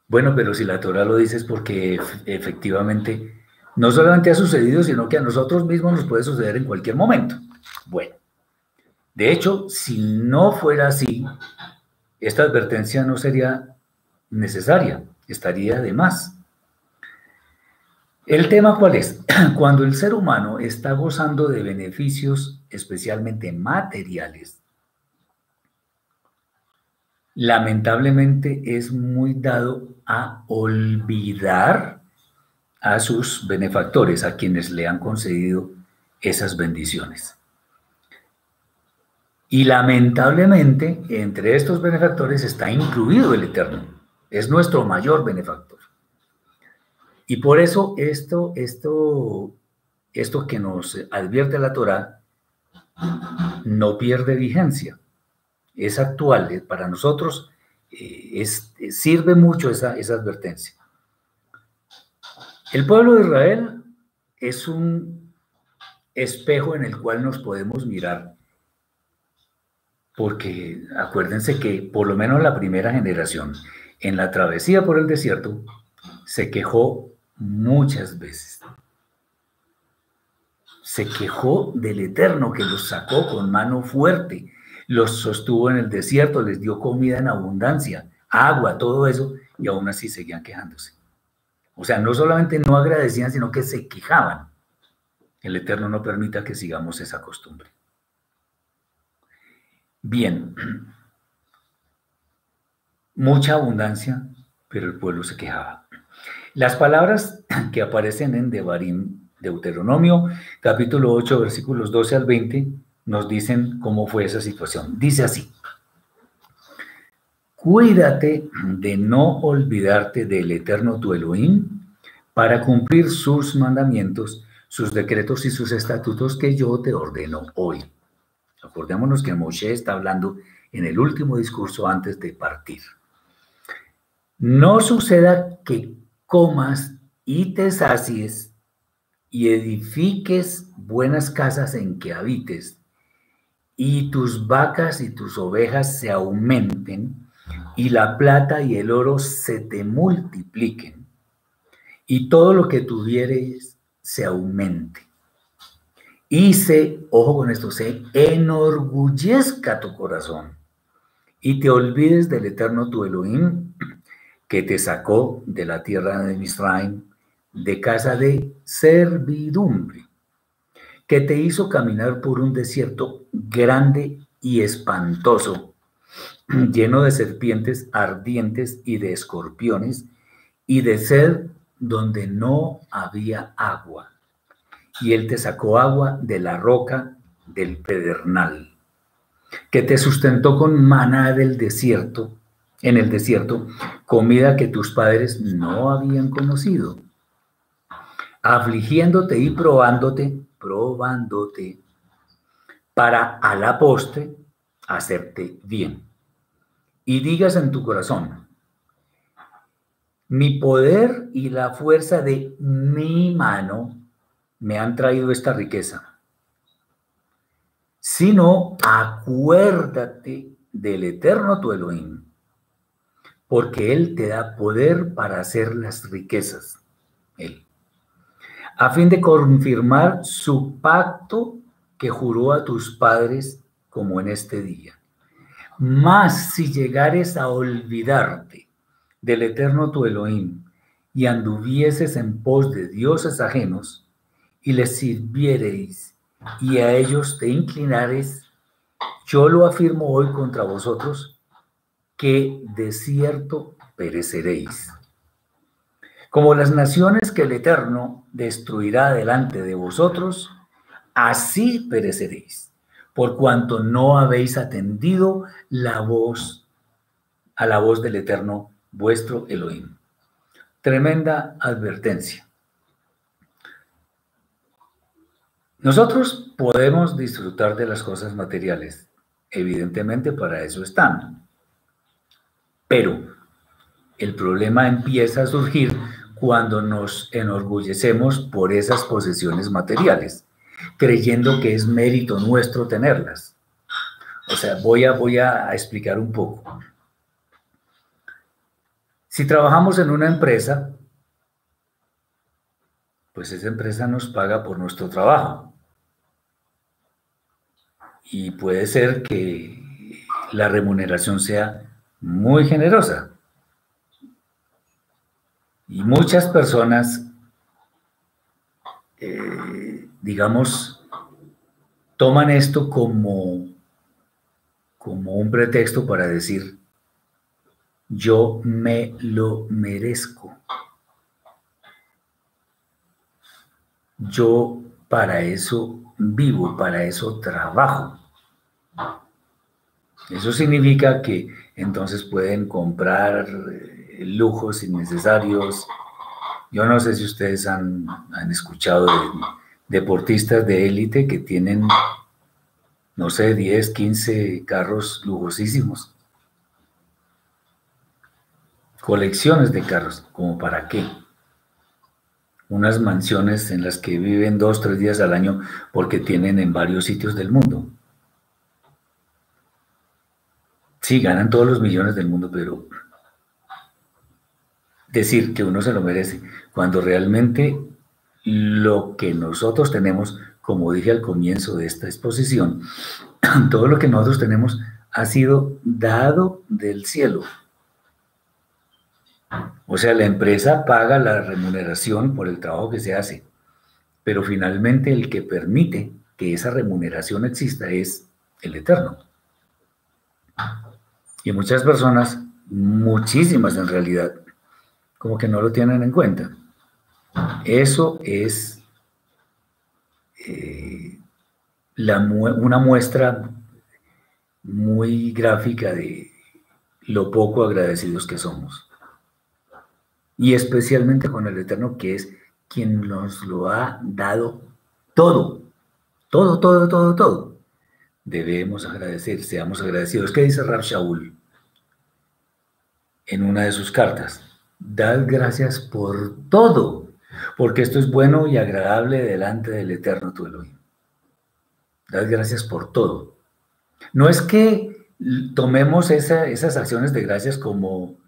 Bueno, pero si la Torah lo dice es porque efectivamente no solamente ha sucedido, sino que a nosotros mismos nos puede suceder en cualquier momento. Bueno, de hecho, si no fuera así, esta advertencia no sería necesaria, estaría de más. El tema cuál es? Cuando el ser humano está gozando de beneficios especialmente materiales, lamentablemente es muy dado a olvidar a sus benefactores, a quienes le han concedido esas bendiciones. Y lamentablemente entre estos benefactores está incluido el Eterno, es nuestro mayor benefactor. Y por eso esto, esto, esto que nos advierte la Torah no pierde vigencia es actual, para nosotros eh, es, sirve mucho esa, esa advertencia. El pueblo de Israel es un espejo en el cual nos podemos mirar, porque acuérdense que por lo menos la primera generación en la travesía por el desierto se quejó muchas veces. Se quejó del Eterno que los sacó con mano fuerte los sostuvo en el desierto, les dio comida en abundancia, agua, todo eso, y aún así seguían quejándose. O sea, no solamente no agradecían, sino que se quejaban. El Eterno no permita que sigamos esa costumbre. Bien, mucha abundancia, pero el pueblo se quejaba. Las palabras que aparecen en Devarim, Deuteronomio, capítulo 8, versículos 12 al 20, nos dicen cómo fue esa situación. Dice así, cuídate de no olvidarte del eterno tu Elohim para cumplir sus mandamientos, sus decretos y sus estatutos que yo te ordeno hoy. Acordémonos que Moshe está hablando en el último discurso antes de partir. No suceda que comas y te sacies y edifiques buenas casas en que habites, y tus vacas y tus ovejas se aumenten, y la plata y el oro se te multipliquen, y todo lo que tuvieres se aumente. Y se, ojo con esto, se enorgullezca tu corazón, y te olvides del eterno tu Elohim, que te sacó de la tierra de Misraim, de casa de servidumbre, que te hizo caminar por un desierto grande y espantoso, lleno de serpientes ardientes y de escorpiones, y de sed donde no había agua. Y él te sacó agua de la roca del pedernal, que te sustentó con maná del desierto, en el desierto, comida que tus padres no habían conocido afligiéndote y probándote, probándote, para a la postre hacerte bien. Y digas en tu corazón, mi poder y la fuerza de mi mano me han traído esta riqueza. Sino acuérdate del eterno tu Elohim, porque Él te da poder para hacer las riquezas. Él a fin de confirmar su pacto que juró a tus padres como en este día. Mas si llegares a olvidarte del eterno tu Elohim y anduvieses en pos de dioses ajenos y les sirviereis y a ellos te inclinares, yo lo afirmo hoy contra vosotros, que de cierto pereceréis. Como las naciones que el Eterno destruirá delante de vosotros, así pereceréis, por cuanto no habéis atendido la voz, a la voz del Eterno, vuestro Elohim. Tremenda advertencia. Nosotros podemos disfrutar de las cosas materiales, evidentemente para eso están, pero el problema empieza a surgir cuando nos enorgullecemos por esas posesiones materiales, creyendo que es mérito nuestro tenerlas. O sea, voy a, voy a explicar un poco. Si trabajamos en una empresa, pues esa empresa nos paga por nuestro trabajo. Y puede ser que la remuneración sea muy generosa. Y muchas personas, eh, digamos, toman esto como, como un pretexto para decir, yo me lo merezco. Yo para eso vivo, para eso trabajo. Eso significa que entonces pueden comprar eh, lujos innecesarios. Yo no sé si ustedes han, escuchado de deportistas de élite que tienen, no sé, 10, 15 carros lujosísimos. Colecciones de carros, ¿como para qué? Unas mansiones en las que viven dos, tres días al año porque tienen en varios sitios del mundo. Sí, ganan todos los millones del mundo, pero decir que uno se lo merece, cuando realmente lo que nosotros tenemos, como dije al comienzo de esta exposición, todo lo que nosotros tenemos ha sido dado del cielo. O sea, la empresa paga la remuneración por el trabajo que se hace, pero finalmente el que permite que esa remuneración exista es el Eterno. Y muchas personas, muchísimas en realidad, como que no lo tienen en cuenta. Eso es eh, una muestra muy gráfica de lo poco agradecidos que somos. Y especialmente con el Eterno, que es quien nos lo ha dado todo. Todo, todo, todo, todo. Debemos agradecer, seamos agradecidos. ¿Qué dice Rab Shaul en una de sus cartas? Dad gracias por todo, porque esto es bueno y agradable delante del Eterno tu Elohim. Dad gracias por todo. No es que tomemos esas acciones de gracias como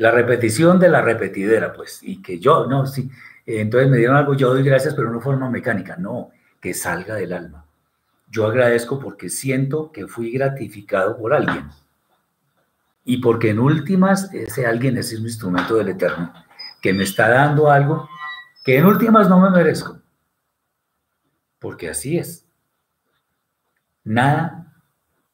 la repetición de la repetidera, pues, y que yo, no, sí, entonces me dieron algo, yo doy gracias, pero no forma mecánica, no, que salga del alma. Yo agradezco porque siento que fui gratificado por alguien y porque en últimas ese alguien es un instrumento del Eterno, que me está dando algo que en últimas no me merezco. Porque así es. Nada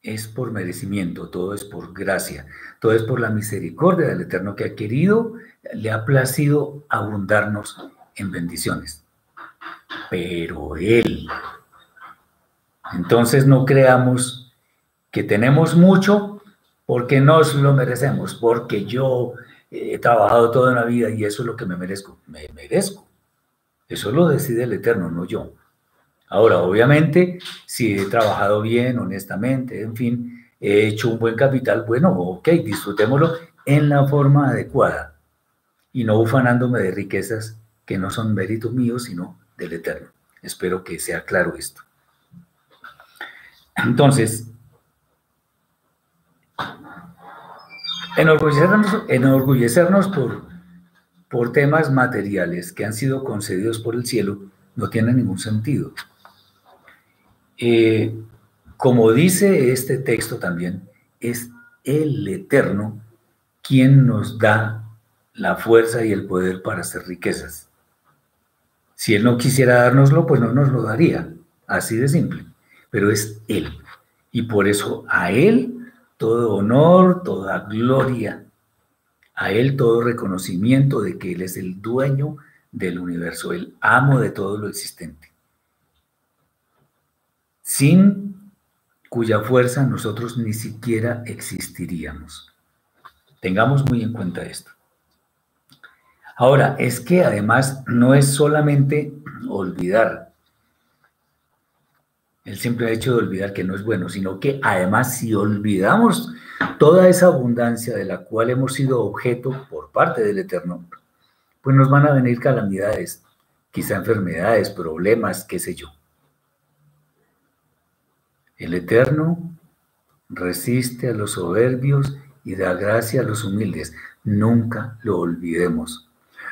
es por merecimiento, todo es por gracia, todo es por la misericordia del Eterno que ha querido, le ha placido abundarnos en bendiciones. Pero Él. Entonces no creamos que tenemos mucho porque nos lo merecemos, porque yo he trabajado toda una vida y eso es lo que me merezco. Me merezco. Eso lo decide el Eterno, no yo. Ahora, obviamente, si he trabajado bien, honestamente, en fin, he hecho un buen capital, bueno, ok, disfrutémoslo en la forma adecuada y no ufanándome de riquezas que no son méritos míos, sino del Eterno. Espero que sea claro esto. Entonces, Enorgullecernos, por, por temas materiales que han sido concedidos por el cielo no tiene ningún sentido. Eh, como dice este texto también, es el Eterno quien nos da la fuerza y el poder para hacer riquezas. Si Él no quisiera dárnoslo, pues no nos lo daría, así de simple, pero es Él. Y por eso a Él todo honor, toda gloria. A Él todo reconocimiento de que Él es el dueño del universo, el amo de todo lo existente. Sin cuya fuerza nosotros ni siquiera existiríamos. Tengamos muy en cuenta esto. Ahora, es que además no es solamente olvidar, el simple hecho de olvidar que no es bueno, sino que además si olvidamos toda esa abundancia de la cual hemos sido objeto por parte del Eterno, pues nos van a venir calamidades, quizá enfermedades, problemas, qué sé yo. El Eterno resiste a los soberbios y da gracia a los humildes. Nunca lo olvidemos.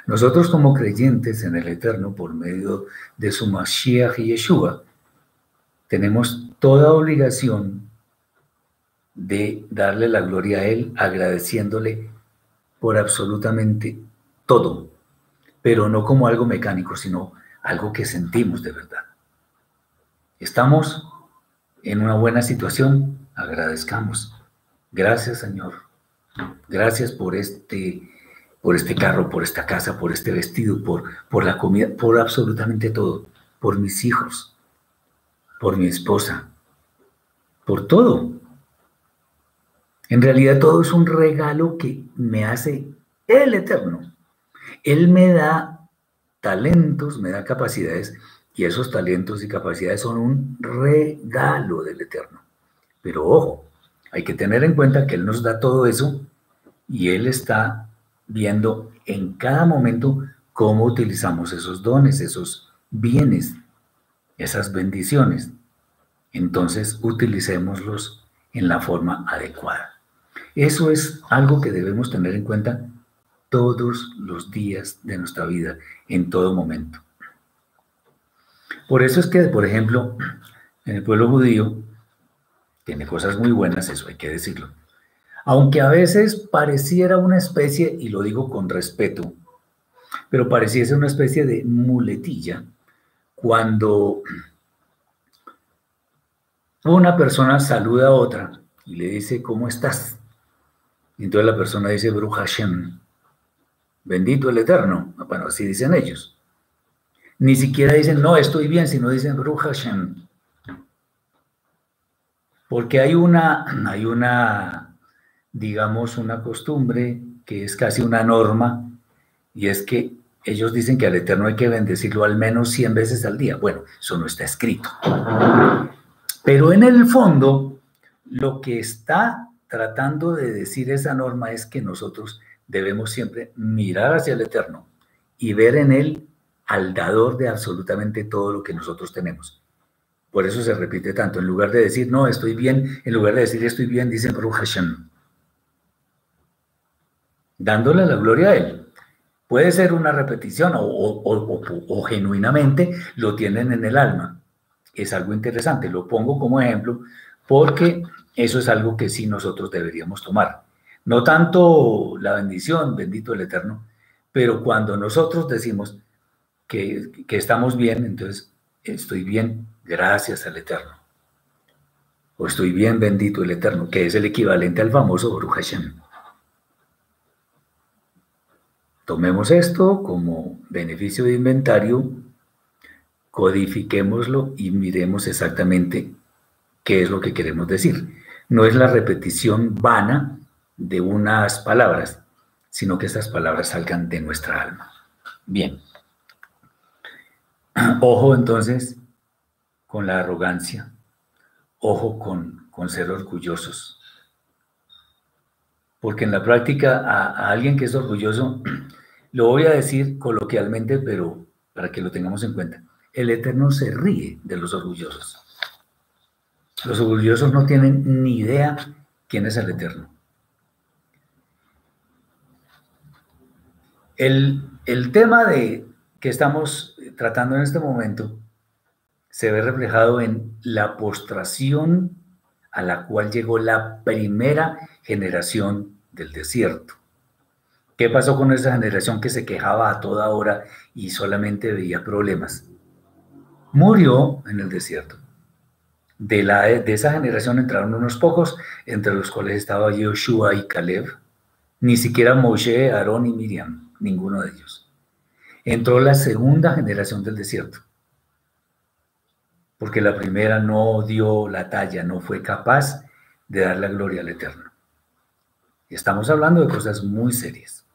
Nosotros como creyentes en el Eterno, por medio de su Mashiach y Yeshua, tenemos toda obligación de darle la gloria a Él, agradeciéndole por absolutamente todo, pero no como algo mecánico, sino algo que sentimos de verdad. Estamos en una buena situación, agradezcamos. Gracias, Señor. Gracias por este, por este carro, por esta casa, por este vestido, por, por la comida, por absolutamente todo, por mis hijos por mi esposa, por todo. En realidad todo es un regalo que me hace el Eterno. Él me da talentos, me da capacidades y esos talentos y capacidades son un regalo del Eterno. Pero ojo, hay que tener en cuenta que Él nos da todo eso y Él está viendo en cada momento cómo utilizamos esos dones, esos bienes esas bendiciones. Entonces, utilicémoslos en la forma adecuada. Eso es algo que debemos tener en cuenta todos los días de nuestra vida, en todo momento. Por eso es que, por ejemplo, en el pueblo judío, tiene cosas muy buenas, eso hay que decirlo. Aunque a veces pareciera una especie, y lo digo con respeto, pero pareciese una especie de muletilla, cuando una persona saluda a otra y le dice, ¿cómo estás? Y entonces la persona dice, Bruja Hashem, bendito el Eterno. Bueno, así dicen ellos. Ni siquiera dicen, no, estoy bien, sino dicen, Hashem. Porque hay una, hay una, digamos, una costumbre que es casi una norma, y es que ellos dicen que al Eterno hay que bendecirlo al menos 100 veces al día. Bueno, eso no está escrito. Pero en el fondo, lo que está tratando de decir esa norma es que nosotros debemos siempre mirar hacia el Eterno y ver en Él al dador de absolutamente todo lo que nosotros tenemos. Por eso se repite tanto. En lugar de decir, no, estoy bien, en lugar de decir, estoy bien, dicen Baruch Hashem. Dándole la gloria a Él. Puede ser una repetición o, o, genuinamente lo tienen en el alma. Es algo interesante. Lo pongo como ejemplo porque eso es algo que sí nosotros deberíamos tomar. No tanto la bendición, bendito el Eterno, pero cuando nosotros decimos que, estamos bien, entonces estoy bien gracias al Eterno. O estoy bien, bendito el Eterno, que es el equivalente al famoso Baruch Hashem. Tomemos esto como beneficio de inventario, codifiquémoslo y miremos exactamente qué es lo que queremos decir. No es la repetición vana de unas palabras, sino que estas palabras salgan de nuestra alma. Bien. Ojo entonces con la arrogancia, ojo con, con ser orgullosos. Porque en la práctica a, alguien que es orgulloso, lo voy a decir coloquialmente, pero para que lo tengamos en cuenta, el Eterno se ríe de los orgullosos. Los orgullosos no tienen ni idea quién es el Eterno. El, tema de que estamos tratando en este momento se ve reflejado en la postración a la cual llegó la primera generación del desierto. ¿Qué pasó con esa generación que se quejaba a toda hora y solamente veía problemas? Murió en el desierto. De, la, de esa generación entraron unos pocos, entre los cuales estaba Yoshua y Caleb, ni siquiera Moshe, Aarón y Miriam, ninguno de ellos. Entró la segunda generación del desierto, porque la primera no dio la talla, no fue capaz de dar la gloria al Eterno. Estamos hablando de cosas muy serias.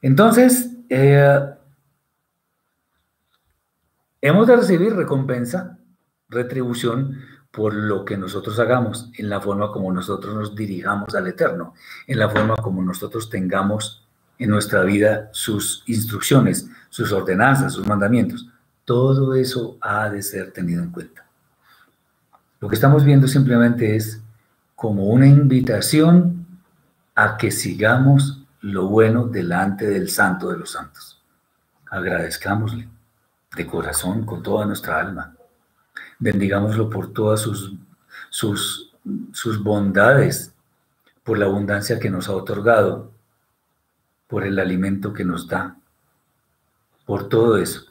Entonces, eh, Hemos de recibir recompensa, retribución por lo que nosotros hagamos, en la forma como nosotros nos dirijamos al Eterno, en la forma como nosotros tengamos en nuestra vida sus instrucciones, sus ordenanzas, sus mandamientos. Todo eso ha de ser tenido en cuenta. Lo que estamos viendo simplemente es como una invitación a que sigamos lo bueno delante del Santo de los Santos. Agradezcámosle de corazón, con toda nuestra alma. Bendigámoslo por todas sus, sus, sus bondades, por la abundancia que nos ha otorgado, por el alimento que nos da, por todo eso.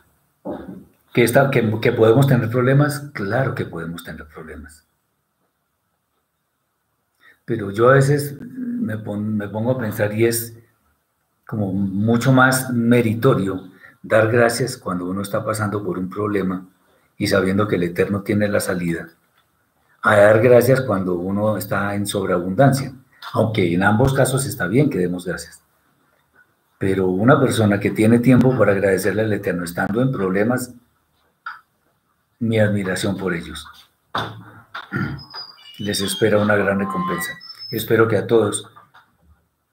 ¿Que, está, que, podemos tener problemas? Claro que podemos tener problemas. Pero yo a veces me, me pongo a pensar y es como mucho más meritorio Dar gracias cuando uno está pasando por un problema y sabiendo que el Eterno tiene la salida. A dar gracias cuando uno está en sobreabundancia. Aunque en ambos casos está bien que demos gracias. Pero una persona que tiene tiempo para agradecerle al Eterno estando en problemas, mi admiración por ellos. Les espera una gran recompensa. Espero que a todos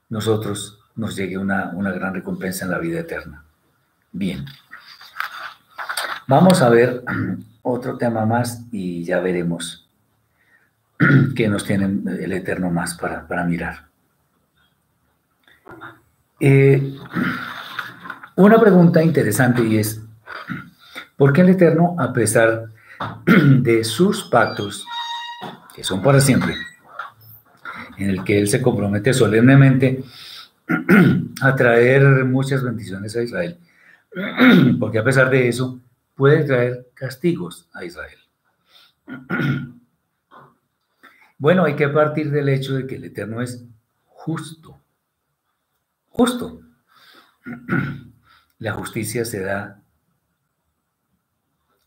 nosotros nos llegue una, una gran recompensa en la vida eterna. Bien. Vamos a ver otro tema más y ya veremos qué nos tiene el Eterno más para, mirar. Eh, una pregunta interesante y es, ¿por qué el Eterno, a pesar de sus pactos, que son para siempre, en el que él se compromete solemnemente a traer muchas bendiciones a Israel, porque a pesar de eso puede traer castigos a Israel. Bueno, hay que partir del hecho de que el Eterno es justo, justo. La justicia se da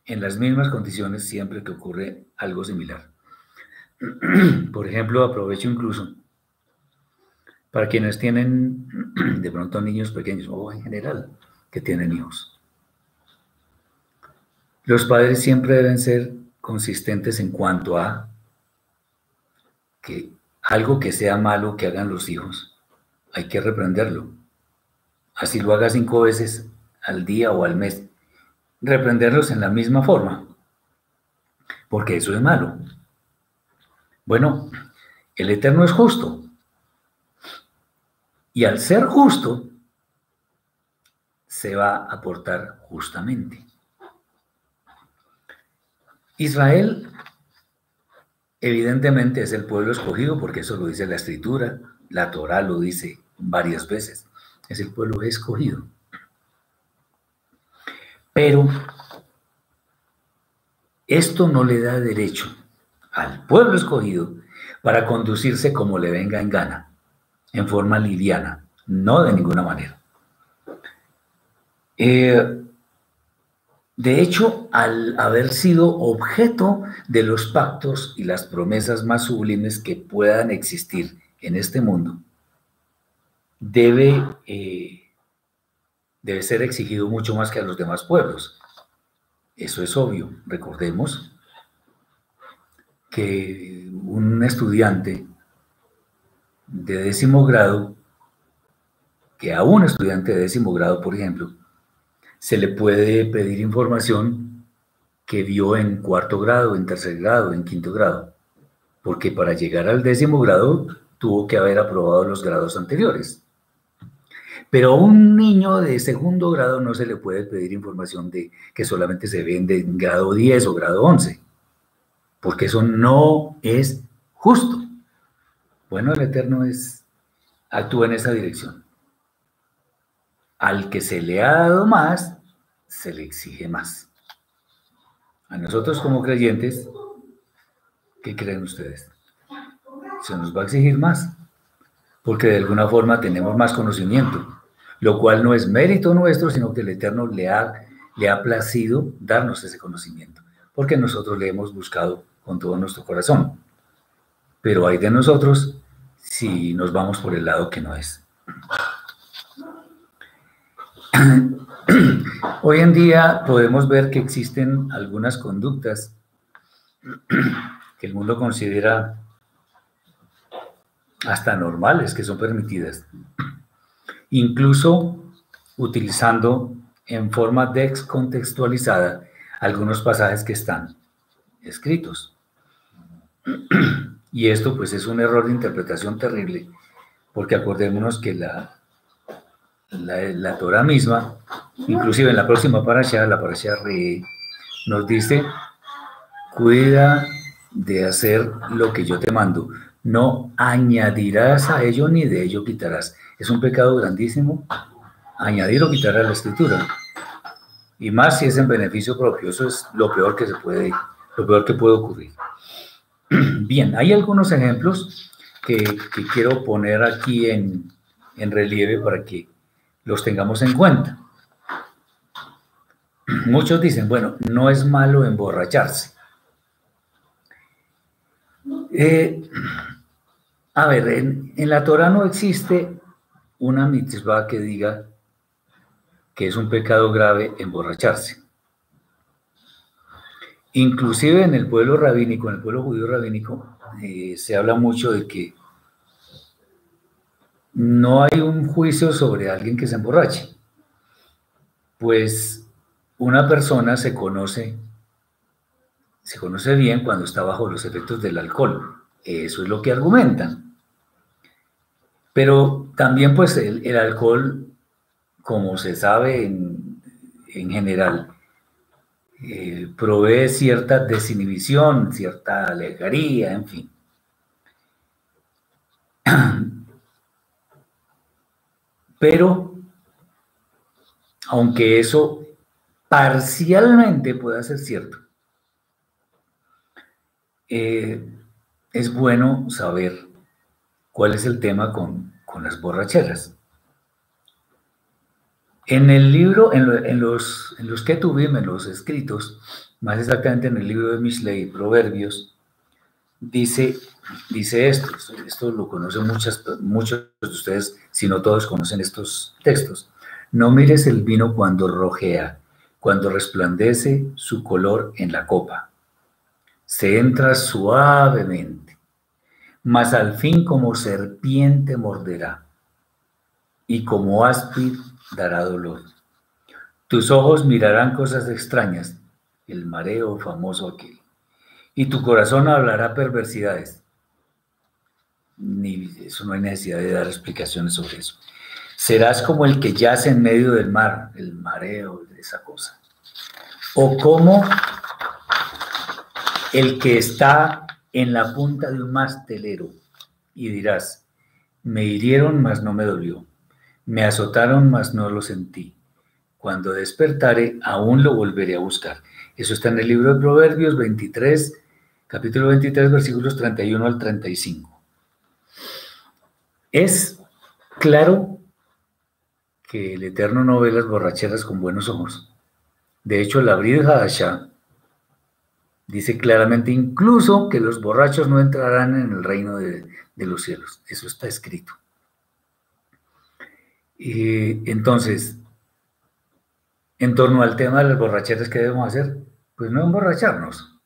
en las mismas condiciones siempre que ocurre algo similar. Por ejemplo, aprovecho incluso para quienes tienen de pronto niños pequeños o en general que tienen hijos. Los padres siempre deben ser consistentes en cuanto a que algo que sea malo que hagan los hijos, hay que reprenderlo. Así lo haga cinco veces al día o al mes. Reprenderlos en la misma forma, porque eso es malo. Bueno, el Eterno es justo. Y al ser justo, se va a portar justamente. Israel evidentemente es el pueblo escogido porque eso lo dice la escritura, la Torah lo dice varias veces, es el pueblo escogido. Pero esto no le da derecho al pueblo escogido para conducirse como le venga en gana, en forma liviana, no de ninguna manera. Eh, de hecho, al haber sido objeto de los pactos y las promesas más sublimes que puedan existir en este mundo, debe, eh, debe ser exigido mucho más que a los demás pueblos. Eso es obvio. Recordemos que un estudiante de décimo grado, que a un estudiante de décimo grado, por ejemplo, se le puede pedir información que vio en cuarto grado, en tercer grado, en quinto grado, porque para llegar al décimo grado tuvo que haber aprobado los grados anteriores. Pero a un niño de segundo grado no se le puede pedir información de que solamente se vende en grado 10 o grado 11, porque eso no es justo. Bueno, el Eterno es, actúa en esa dirección. Al que se le ha dado más, se le exige más. A nosotros como creyentes, ¿qué creen ustedes? Se nos va a exigir más, porque de alguna forma tenemos más conocimiento, lo cual no es mérito nuestro, sino que el Eterno le ha, le ha placido darnos ese conocimiento, porque nosotros le hemos buscado con todo nuestro corazón. Pero hay de nosotros si nos vamos por el lado que no es. Hoy en día podemos ver que existen algunas conductas que el mundo considera hasta normales, que son permitidas, incluso utilizando en forma descontextualizada algunos pasajes que están escritos. Y esto pues es un error de interpretación terrible, porque acordémonos que la, la, la Torah misma Inclusive en la próxima parasha, la parasha Re, nos dice, cuida de hacer lo que yo te mando. No añadirás a ello ni de ello quitarás. Es un pecado grandísimo añadir o quitar a la escritura. Y más si es en beneficio propio. Eso es lo peor que se puede, lo peor que puede ocurrir. Bien, hay algunos ejemplos que, quiero poner aquí en, en relieve para que los tengamos en cuenta. Muchos dicen, bueno, no es malo emborracharse. Eh, a ver, en, la Torah no existe una mitzvah que diga que es un pecado grave emborracharse. Inclusive en el pueblo rabínico, en el pueblo judío rabínico, eh, se habla mucho de que no hay un juicio sobre alguien que se emborrache. Pues una persona se conoce, se conoce bien cuando está bajo los efectos del alcohol. Eso es lo que argumentan. Pero también pues el, alcohol, como se sabe en, general, eh, provee cierta desinhibición, cierta alegaría, en fin. Pero, aunque eso parcialmente pueda ser cierto, eh, es bueno saber cuál es el tema con, las borracheras. En el libro, en, los, en los que tuvimos, en los escritos, más exactamente en el libro de Misley, Proverbios, dice, dice esto, esto lo conocen muchas, muchos de ustedes, si no todos conocen estos textos. No mires el vino cuando rojea, cuando resplandece su color en la copa. Se entra suavemente, mas al fin como serpiente morderá, y como áspid dará dolor. Tus ojos mirarán cosas extrañas, el mareo famoso aquel, y tu corazón hablará perversidades. Ni eso no hay necesidad de dar explicaciones sobre eso. Serás como el que yace en medio del mar, el mareo de esa cosa. O como el que está en la punta de un mastelero y dirás, me hirieron, mas no me dolió, me azotaron, mas no lo sentí. Cuando despertare, aún lo volveré a buscar. Eso está en el libro de Proverbios 23, capítulo 23, versículos 31 al 35. Es claro que el Eterno no ve las borracheras con buenos ojos. De hecho, la Brid Hadashah dice claramente incluso que los borrachos no entrarán en el reino de, los cielos. Eso está escrito. Y entonces, en torno al tema de las borracheras, ¿qué debemos hacer? Pues no emborracharnos,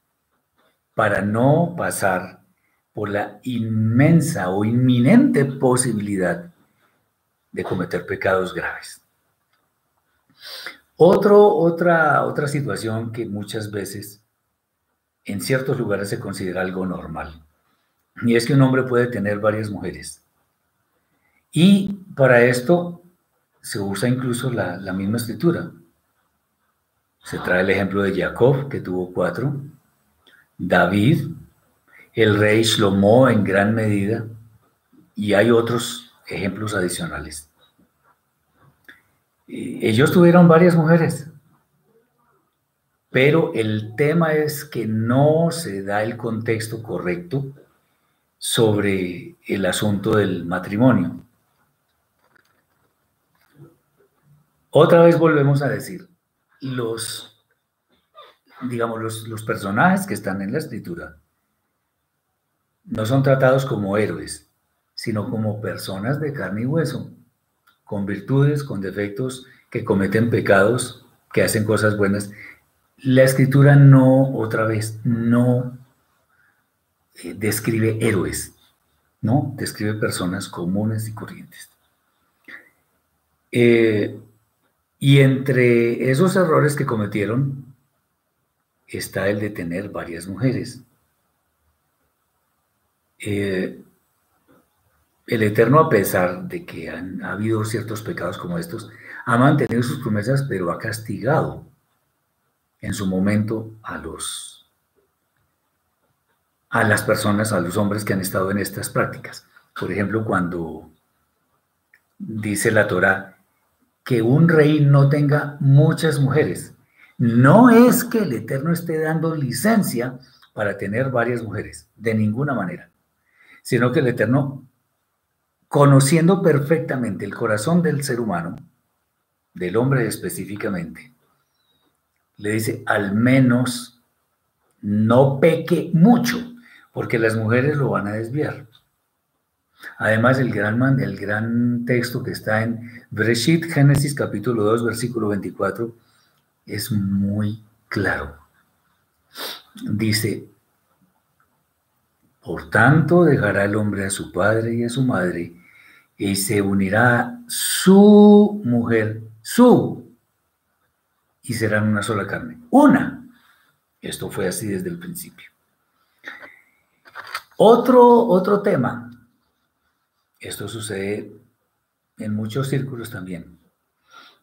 para no pasar por la inmensa o inminente posibilidad de cometer pecados graves. Otro, otra, otra situación que muchas veces en ciertos lugares se considera algo normal, y es que un hombre puede tener varias mujeres. Y para esto se usa incluso la, misma escritura. Se trae el ejemplo de Jacob, que tuvo cuatro, David, el rey Shlomo en gran medida, y hay otros ejemplos adicionales. Ellos tuvieron varias mujeres, pero el tema es que no se da el contexto correcto sobre el asunto del matrimonio. Otra vez volvemos a decir, los, digamos, los, los personajes que están en la escritura no son tratados como héroes, sino como personas de carne y hueso, con virtudes, con defectos, que cometen pecados, que hacen cosas buenas. La escritura no, otra vez, no eh, describe héroes, ¿no? Describe personas comunes y corrientes. Eh, y entre esos errores que cometieron está el de tener varias mujeres. Eh, el Eterno, a pesar de que han habido ciertos pecados como estos, ha mantenido sus promesas, pero ha castigado en su momento a los a las personas, a los hombres que han estado en estas prácticas. Por ejemplo, cuando dice la Torah, que un rey no tenga muchas mujeres. No es que el Eterno esté dando licencia para tener varias mujeres, de ninguna manera, sino que el Eterno, conociendo perfectamente el corazón del ser humano, del hombre específicamente, le dice, al menos no peque mucho, porque las mujeres lo van a desviar. Además, el gran, el gran texto que está en Breshit, Génesis capítulo 2, versículo 24, es muy claro. Dice, por tanto dejará el hombre a su padre y a su madre y se unirá su mujer, su, y serán una sola carne. Una. Esto fue así desde el principio. Otro, otro tema esto sucede en muchos círculos también.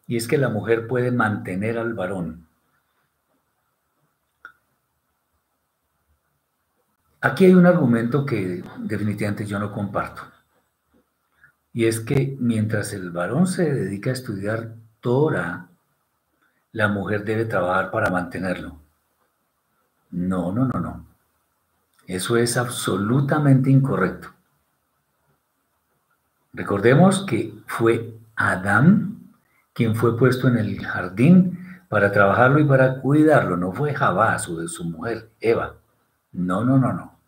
Y es que la mujer puede mantener al varón. Aquí hay un argumento que definitivamente yo no comparto. Y es que mientras el varón se dedica a estudiar Torah, la mujer debe trabajar para mantenerlo. No, no, no, no. Eso es absolutamente incorrecto. Recordemos que fue Adán quien fue puesto en el jardín para trabajarlo y para cuidarlo. No fue Jabá, su, su mujer, Eva. No, no, no, no.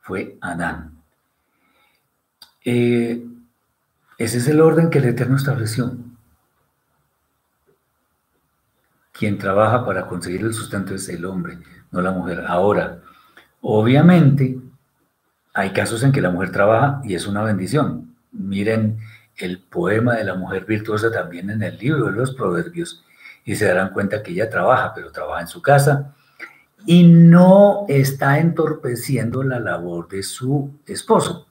Fue Adán. Eh, ese es el orden que el Eterno estableció. Quien trabaja para conseguir el sustento es el hombre, no la mujer. Ahora, obviamente, hay casos en que la mujer trabaja y es una bendición. Miren el poema de la mujer virtuosa también en el libro de los proverbios y se darán cuenta que ella trabaja, pero trabaja en su casa y no está entorpeciendo la labor de su esposo,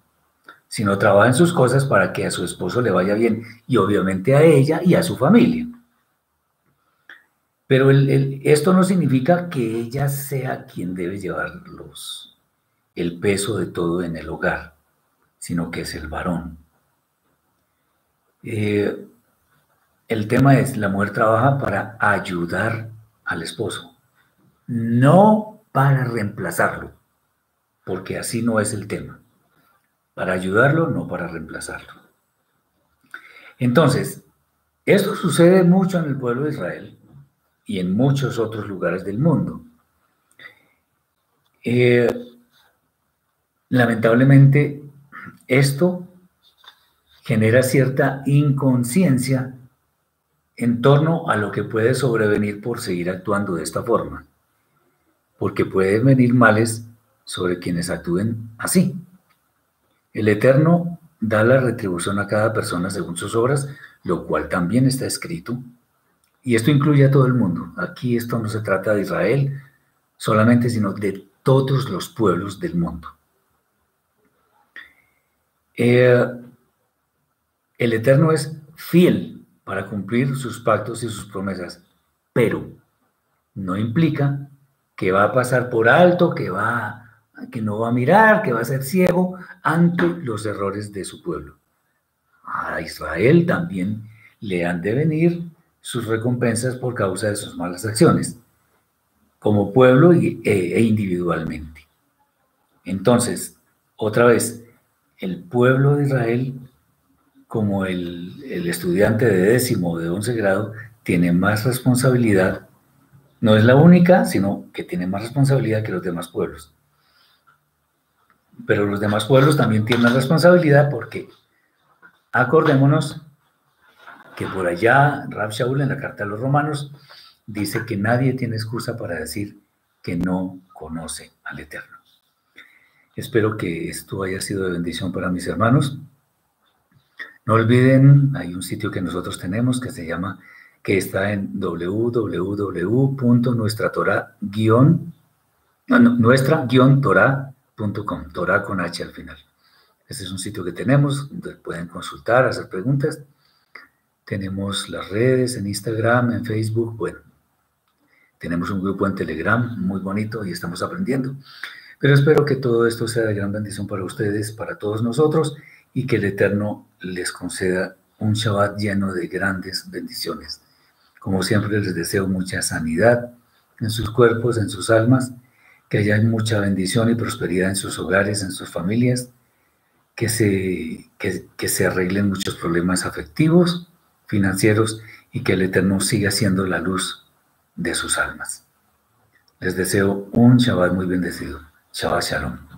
sino trabaja en sus cosas para que a su esposo le vaya bien y obviamente a ella y a su familia. Pero esto no significa que ella sea quien debe llevar el peso de todo en el hogar, sino que es el varón. Eh, el tema es, la mujer trabaja para ayudar al esposo, no para reemplazarlo, porque así no es el tema. Para ayudarlo, no para reemplazarlo. Entonces, esto sucede mucho en el pueblo de Israel y en muchos otros lugares del mundo. Eh, lamentablemente, esto genera cierta inconsciencia en torno a lo que puede sobrevenir por seguir actuando de esta forma, porque pueden venir males sobre quienes actúen así. El Eterno da la retribución a cada persona según sus obras, lo cual también está escrito, y esto incluye a todo el mundo. Aquí esto no se trata de Israel solamente, sino de todos los pueblos del mundo. Eh, el Eterno es fiel para cumplir sus pactos y sus promesas, pero no implica que va a pasar por alto, que, va, que no va a mirar, que va a ser ciego ante los errores de su pueblo. A Israel también le han de venir sus recompensas por causa de sus malas acciones, como pueblo e, e individualmente. Entonces, otra vez, el pueblo de Israel como el, estudiante de décimo o de once grado tiene más responsabilidad, no es la única, sino que tiene más responsabilidad que los demás pueblos. Pero los demás pueblos también tienen responsabilidad porque acordémonos que por allá Rab Shaul en la carta a los romanos dice que nadie tiene excusa para decir que no conoce al Eterno. Espero que esto haya sido de bendición para mis hermanos. No olviden, hay un sitio que nosotros tenemos que se llama, que está en www.nuestra-torah.com, Torah con H al final. Este es un sitio que tenemos, donde pueden consultar, hacer preguntas. Tenemos las redes en Instagram, en Facebook, bueno. Tenemos un grupo en Telegram muy bonito y estamos aprendiendo. Pero espero que todo esto sea de gran bendición para ustedes, para todos nosotros y que el Eterno les conceda un Shabbat lleno de grandes bendiciones. Como siempre les deseo mucha sanidad en sus cuerpos, en sus almas, que haya mucha bendición y prosperidad en sus hogares, en sus familias, que se, que, se arreglen muchos problemas afectivos, financieros y que el Eterno siga siendo la luz de sus almas. Les deseo un Shabbat muy bendecido. Shabbat Shalom.